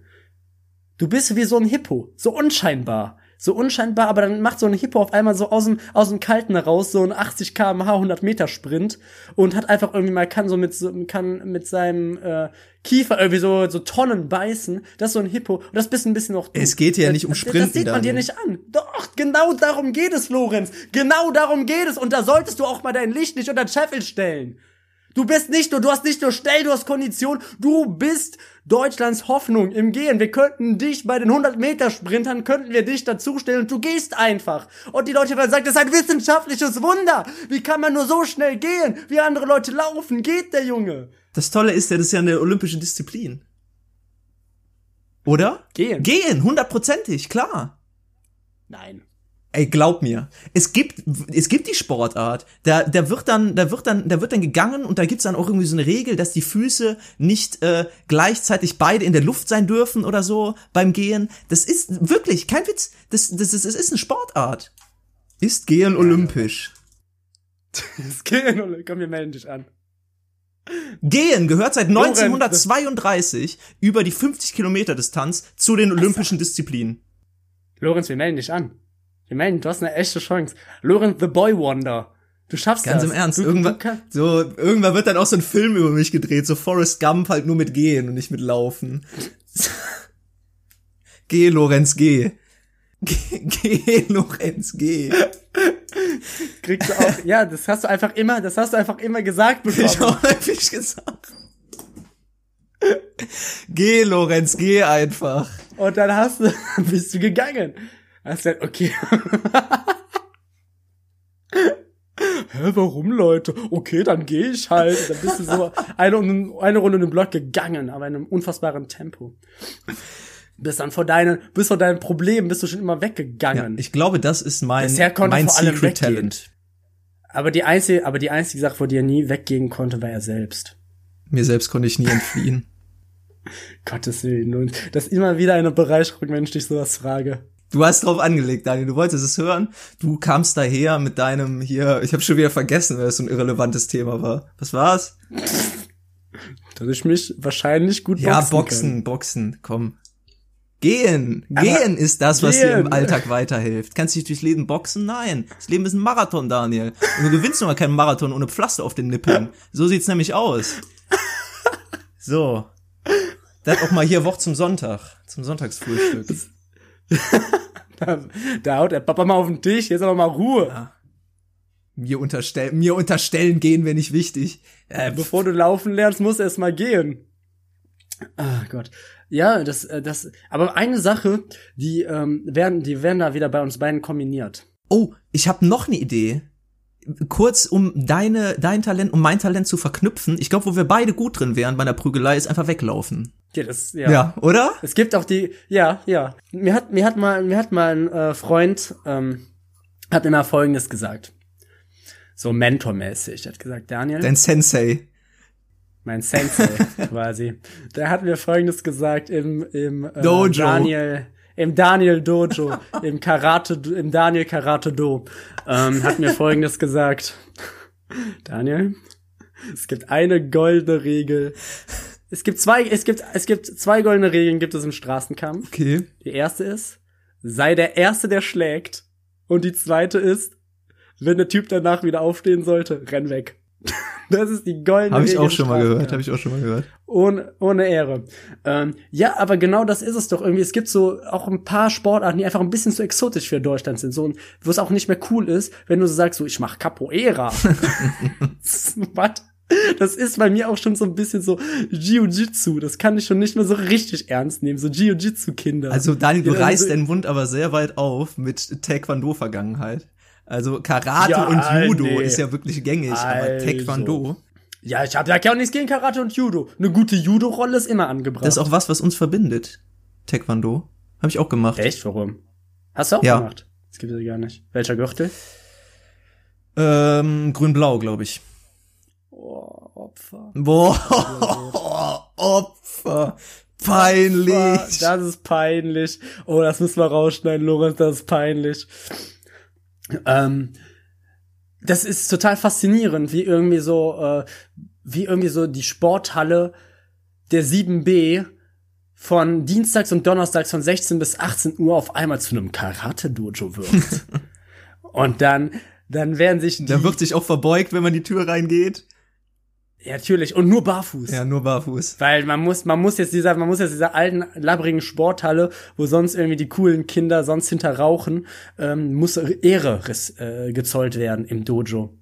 Du bist wie so ein Hippo, so unscheinbar so unscheinbar, aber dann macht so ein Hippo auf einmal so aus dem, aus dem Kalten raus so ein 80 kmh 100 Meter Sprint und hat einfach irgendwie mal, kann so mit, so, kann mit seinem äh, Kiefer irgendwie so, so Tonnen beißen. Das ist so ein Hippo und das bist ein bisschen noch du. Es geht ja nicht um Sprinten. Das, das sieht man dir nicht an. Doch, genau darum geht es, Lorenz. Genau darum geht es und da solltest du auch mal dein Licht nicht unter den Scheffel stellen. Du bist nicht nur, du hast nicht nur Stell, du hast Kondition, du bist Deutschlands Hoffnung im Gehen. Wir könnten dich bei den 100 Meter Sprintern, könnten wir dich dazustellen und du gehst einfach. Und die Deutsche Welt sagt, das ist ein wissenschaftliches Wunder. Wie kann man nur so schnell gehen? Wie andere Leute laufen, geht der Junge. Das Tolle ist ja, das ist ja eine olympische Disziplin. Oder? Gehen. Gehen, hundertprozentig, klar. Nein. Ey, glaub mir, es gibt es gibt die Sportart. Da da wird dann da wird dann da wird dann gegangen und da gibt's dann auch irgendwie so eine Regel, dass die Füße nicht äh, gleichzeitig beide in der Luft sein dürfen oder so beim Gehen. Das ist wirklich kein Witz. Das das, das, das ist eine Sportart. Ist Gehen olympisch? ist Gehen olympisch? Komm, wir melden dich an. Gehen gehört seit 1932 über die 50 Kilometer Distanz zu den olympischen Disziplinen. Lorenz, wir melden dich an. Wir melden, du hast eine echte Chance. Lorenz, the boy wonder. Du schaffst Ganz das. im Ernst, Du- irgendwann, du so, irgendwann wird dann auch so ein Film über mich gedreht, so Forrest Gump halt nur mit Gehen und nicht mit Laufen. geh, Lorenz, geh. Geh, geh, Lorenz, geh. kriegst du auch, ja, das hast du einfach immer, das hast du einfach immer gesagt Ich bekommen. hab häufig gesagt. Geh, Lorenz, geh einfach. Und dann hast du, bist du gegangen. Hast gesagt, okay. Hä, warum, Leute? Okay, dann gehe ich halt. Und dann bist du so eine, eine Runde in den Block gegangen, aber in einem unfassbaren Tempo. Bist dann vor deinen, bis vor deinen Problemen bist du schon immer Ja, weggegangen. ich glaube, das ist mein, mein Secret. Talent. aber die einzige, aber die einzige Sache, vor die er nie weggehen konnte, war er selbst. Mir selbst konnte ich nie entfliehen. Gottes Willen. Und das ist immer wieder eine Bereicherung, wenn ich dich sowas frage. Du hast drauf angelegt, Daniel. Du wolltest es hören. Du kamst daher mit deinem hier. Ich habe schon wieder vergessen, weil das so ein irrelevantes Thema war. Was war's? Dass ich mich wahrscheinlich gut Ja, boxen Boxen, Boxen. Komm. Gehen. Aber Gehen ist das, was dir im gehen. Alltag weiterhilft. Kannst du dich durchs Leben boxen? Nein. Das Leben ist ein Marathon, Daniel. Und du gewinnst nun mal keinen Marathon ohne Pflaster auf den Nippeln. So sieht's nämlich aus. So. Das auch mal hier Woche zum Sonntag. Zum Sonntagsfrühstück. kann. Da haut der Papa mal auf den Tisch, jetzt aber mal Ruhe. Mir, unterstell mir unterstellen gehen wäre nicht wichtig. Äh, Bevor du laufen lernst, musst du erst mal gehen. Ah Gott. Ja, das, äh, das, aber eine Sache, die ähm, werden, die werden da wieder bei uns beiden kombiniert. Oh, ich habe noch eine Idee. Kurz, um deine, dein Talent und mein Talent zu verknüpfen. Ich glaube, wo wir beide gut drin wären bei einer Prügelei, ist einfach weglaufen. Ja, das, ja. Ja, oder? Es gibt auch die, ja, ja. Mir hat, mir hat mal, mir hat mal ein äh, Freund, ähm, hat mir mal Folgendes gesagt. So mentormäßig. Er hat gesagt, Daniel, Dein Sensei. mein Sensei quasi, der hat mir Folgendes gesagt im, im äh, Dojo. Daniel, im Daniel Dojo, im Karate, im Daniel Karate Do, ähm, hat mir Folgendes gesagt. Daniel, es gibt eine goldene Regel. Es gibt zwei, es gibt, es gibt zwei goldene Regeln gibt es im Straßenkampf. Okay. Die erste ist, sei der Erste, der schlägt. Und die zweite ist, wenn der Typ danach wieder aufstehen sollte, renn weg. Das ist die goldene Habe ich Regel auch schon mal gehört. Habe ich auch schon mal gehört. Ohne, ohne Ehre. Ähm, ja, aber genau das ist es doch irgendwie. Es gibt so auch ein paar Sportarten, die einfach ein bisschen zu exotisch für Deutschland sind. So, wo es auch nicht mehr cool ist, wenn du so sagst, so, ich mach Capoeira. Was? Das ist bei mir auch schon so ein bisschen so Jiu-Jitsu. Das kann ich schon nicht mehr so richtig ernst nehmen. So Jiu-Jitsu-Kinder. Also Daniel, du Ja, also- reißt deinen Mund aber sehr weit auf mit Taekwondo-Vergangenheit. Also Karate Ja, und Judo nee. ist ja wirklich gängig, aber Also. Taekwondo, Ja, ich habe ja auch nichts gegen Karate und Judo. Eine gute Judo-Rolle ist immer angebracht. das ist auch was, was uns verbindet. Taekwondo. Habe ich auch gemacht. Echt? Warum? Hast du auch Ja. gemacht? Das gibt es gar nicht. Welcher Gürtel? Ähm, grün-blau, glaube ich. Oh, Opfer. Boah, Opfer. Peinlich. Das ist peinlich. Oh, das müssen wir rausschneiden, Lorenz, das ist peinlich. Ähm, das ist total faszinierend, wie irgendwie so, äh, wie irgendwie so die Sporthalle der 7b von Dienstags und Donnerstags von 16 bis 18 Uhr auf einmal zu einem Karate-Dojo wird. und dann, dann werden sich die, Da wird sich auch verbeugt, wenn man die Tür reingeht. Ja, natürlich, und nur barfuß. Ja, nur barfuß. Weil man muss, man muss jetzt dieser, man muss jetzt dieser alten, labbrigen Sporthalle, wo sonst irgendwie die coolen Kinder sonst hinter rauchen, ähm, muss Ehre äh, gezollt werden im Dojo.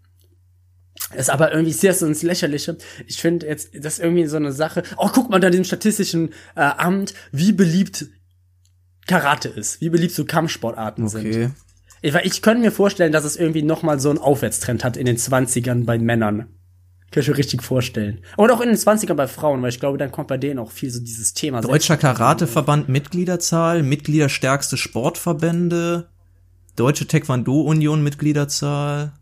Ist aber irgendwie sehr so ins Lächerliche. Ich finde jetzt, das ist irgendwie so eine Sache. Oh, guck mal da diesem statistischen äh, Amt, wie beliebt Karate ist, wie beliebt so Kampfsportarten sind. Okay. Ich, weil ich könnte mir vorstellen, dass es irgendwie noch mal so einen Aufwärtstrend hat in den 20ern bei Männern. Kann ich mir richtig vorstellen. Und auch in den 20ern bei Frauen, weil ich glaube, dann kommt bei denen auch viel so dieses Thema. Deutscher Karateverband Mitgliederzahl, Mitgliederstärkste Sportverbände, Deutsche Taekwondo-Union Mitgliederzahl,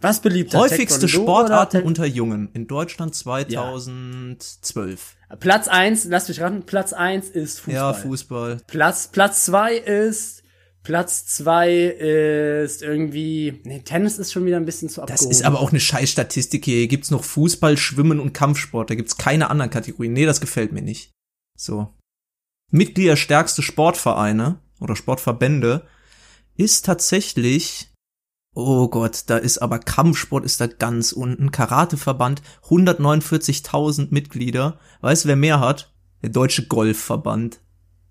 Was beliebter? häufigste Sportarten unter Jungen in Deutschland 2012. Ta- Platz eins, lass mich raten, Platz eins ist Fußball. Ja, Fußball. Platz, Platz zwei ist Platz zwei ist irgendwie, nee, Tennis ist schon wieder ein bisschen zu abgehoben. Das ist aber auch eine Scheißstatistik hier. Hier gibt's noch Fußball, Schwimmen und Kampfsport. Da gibt's keine anderen Kategorien. Nee, das gefällt mir nicht. So. Mitgliederstärkste Sportvereine oder Sportverbände ist tatsächlich, oh Gott, da ist aber Kampfsport ist da ganz unten. Karateverband, 149.000 Mitglieder. Weißt du, wer mehr hat? Der Deutsche Golfverband.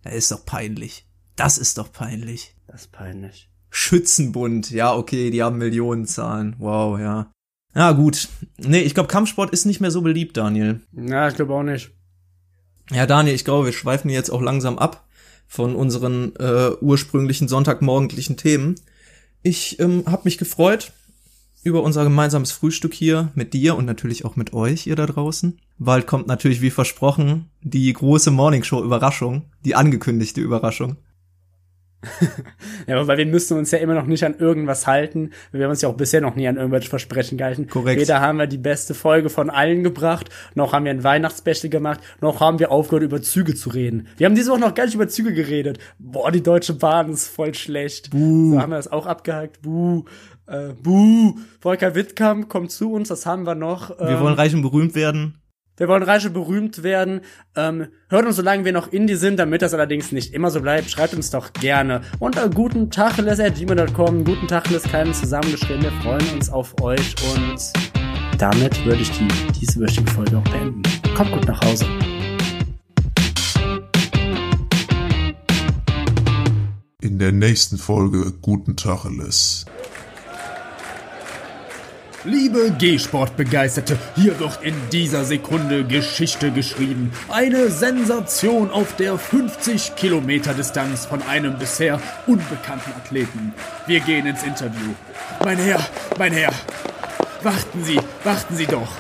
Das ist doch peinlich. Das ist doch peinlich. Das ist peinlich. Schützenbund, ja, okay, die haben Millionenzahlen. Wow, ja. Ja, gut. Nee, ich glaube, Kampfsport ist nicht mehr so beliebt, Daniel. Ja, ich glaube auch nicht. Ja, Daniel, ich glaube, wir schweifen jetzt auch langsam ab von unseren äh, ursprünglichen sonntagmorgendlichen Themen. Ich ähm, habe mich gefreut über unser gemeinsames Frühstück hier mit dir und natürlich auch mit euch, ihr da draußen. Bald kommt natürlich, wie versprochen, die große Morningshow-Überraschung, die angekündigte Überraschung. ja, weil wir müssen uns ja immer noch nicht an irgendwas halten. Wir haben uns ja auch bisher noch nie an irgendwelche Versprechen gehalten. Korrekt. Weder haben wir die beste Folge von allen gebracht, noch haben wir ein Weihnachtsspecial gemacht, noch haben wir aufgehört, über Züge zu reden. Wir haben diese Woche noch gar nicht über Züge geredet. Boah, die Deutsche Bahn ist voll schlecht. Buh. So haben wir das auch abgehakt. Buh. Äh, buh. Volker Wittkamp kommt zu uns, das haben wir noch. Ähm, wir wollen reich und berühmt werden. Wir wollen reich und berühmt werden. Ähm, hört uns, solange wir noch Indie sind, damit das allerdings nicht immer so bleibt. Schreibt uns doch gerne. Und äh, guten Tacheles at gmail.com. Guten Tacheles, keinen zusammengeschrieben. Wir freuen uns auf euch. Und damit würde ich die dieswöchige Folge auch beenden. Kommt gut nach Hause. In der nächsten Folge Guten Tacheles. Liebe G-Sport-Begeisterte, hier wird in dieser Sekunde Geschichte geschrieben. Eine Sensation auf der 50 Kilometer Distanz von einem bisher unbekannten Athleten. Wir gehen ins Interview. Mein Herr, mein Herr, warten Sie, warten Sie doch.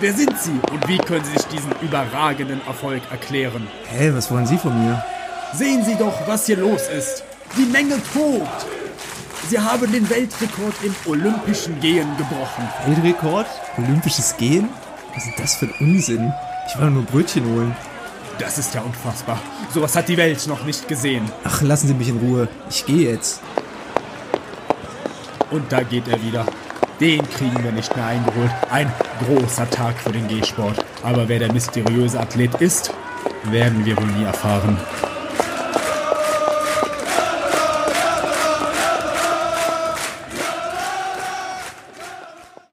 Wer sind Sie und wie können Sie sich diesen überragenden Erfolg erklären? Hä, hey, was wollen Sie von mir? Sehen Sie doch, was hier los ist. Die Menge tobt. Sie haben den Weltrekord im olympischen Gehen gebrochen. Weltrekord? Olympisches Gehen? Was ist das für ein Unsinn? Ich will nur Brötchen holen. Das ist ja unfassbar. Sowas hat die Welt noch nicht gesehen. Ach, lassen Sie mich in Ruhe. Ich gehe jetzt. Und da geht er wieder. Den kriegen wir nicht mehr eingeholt. Ein großer Tag für den G-Sport. Aber wer der mysteriöse Athlet ist, werden wir wohl nie erfahren.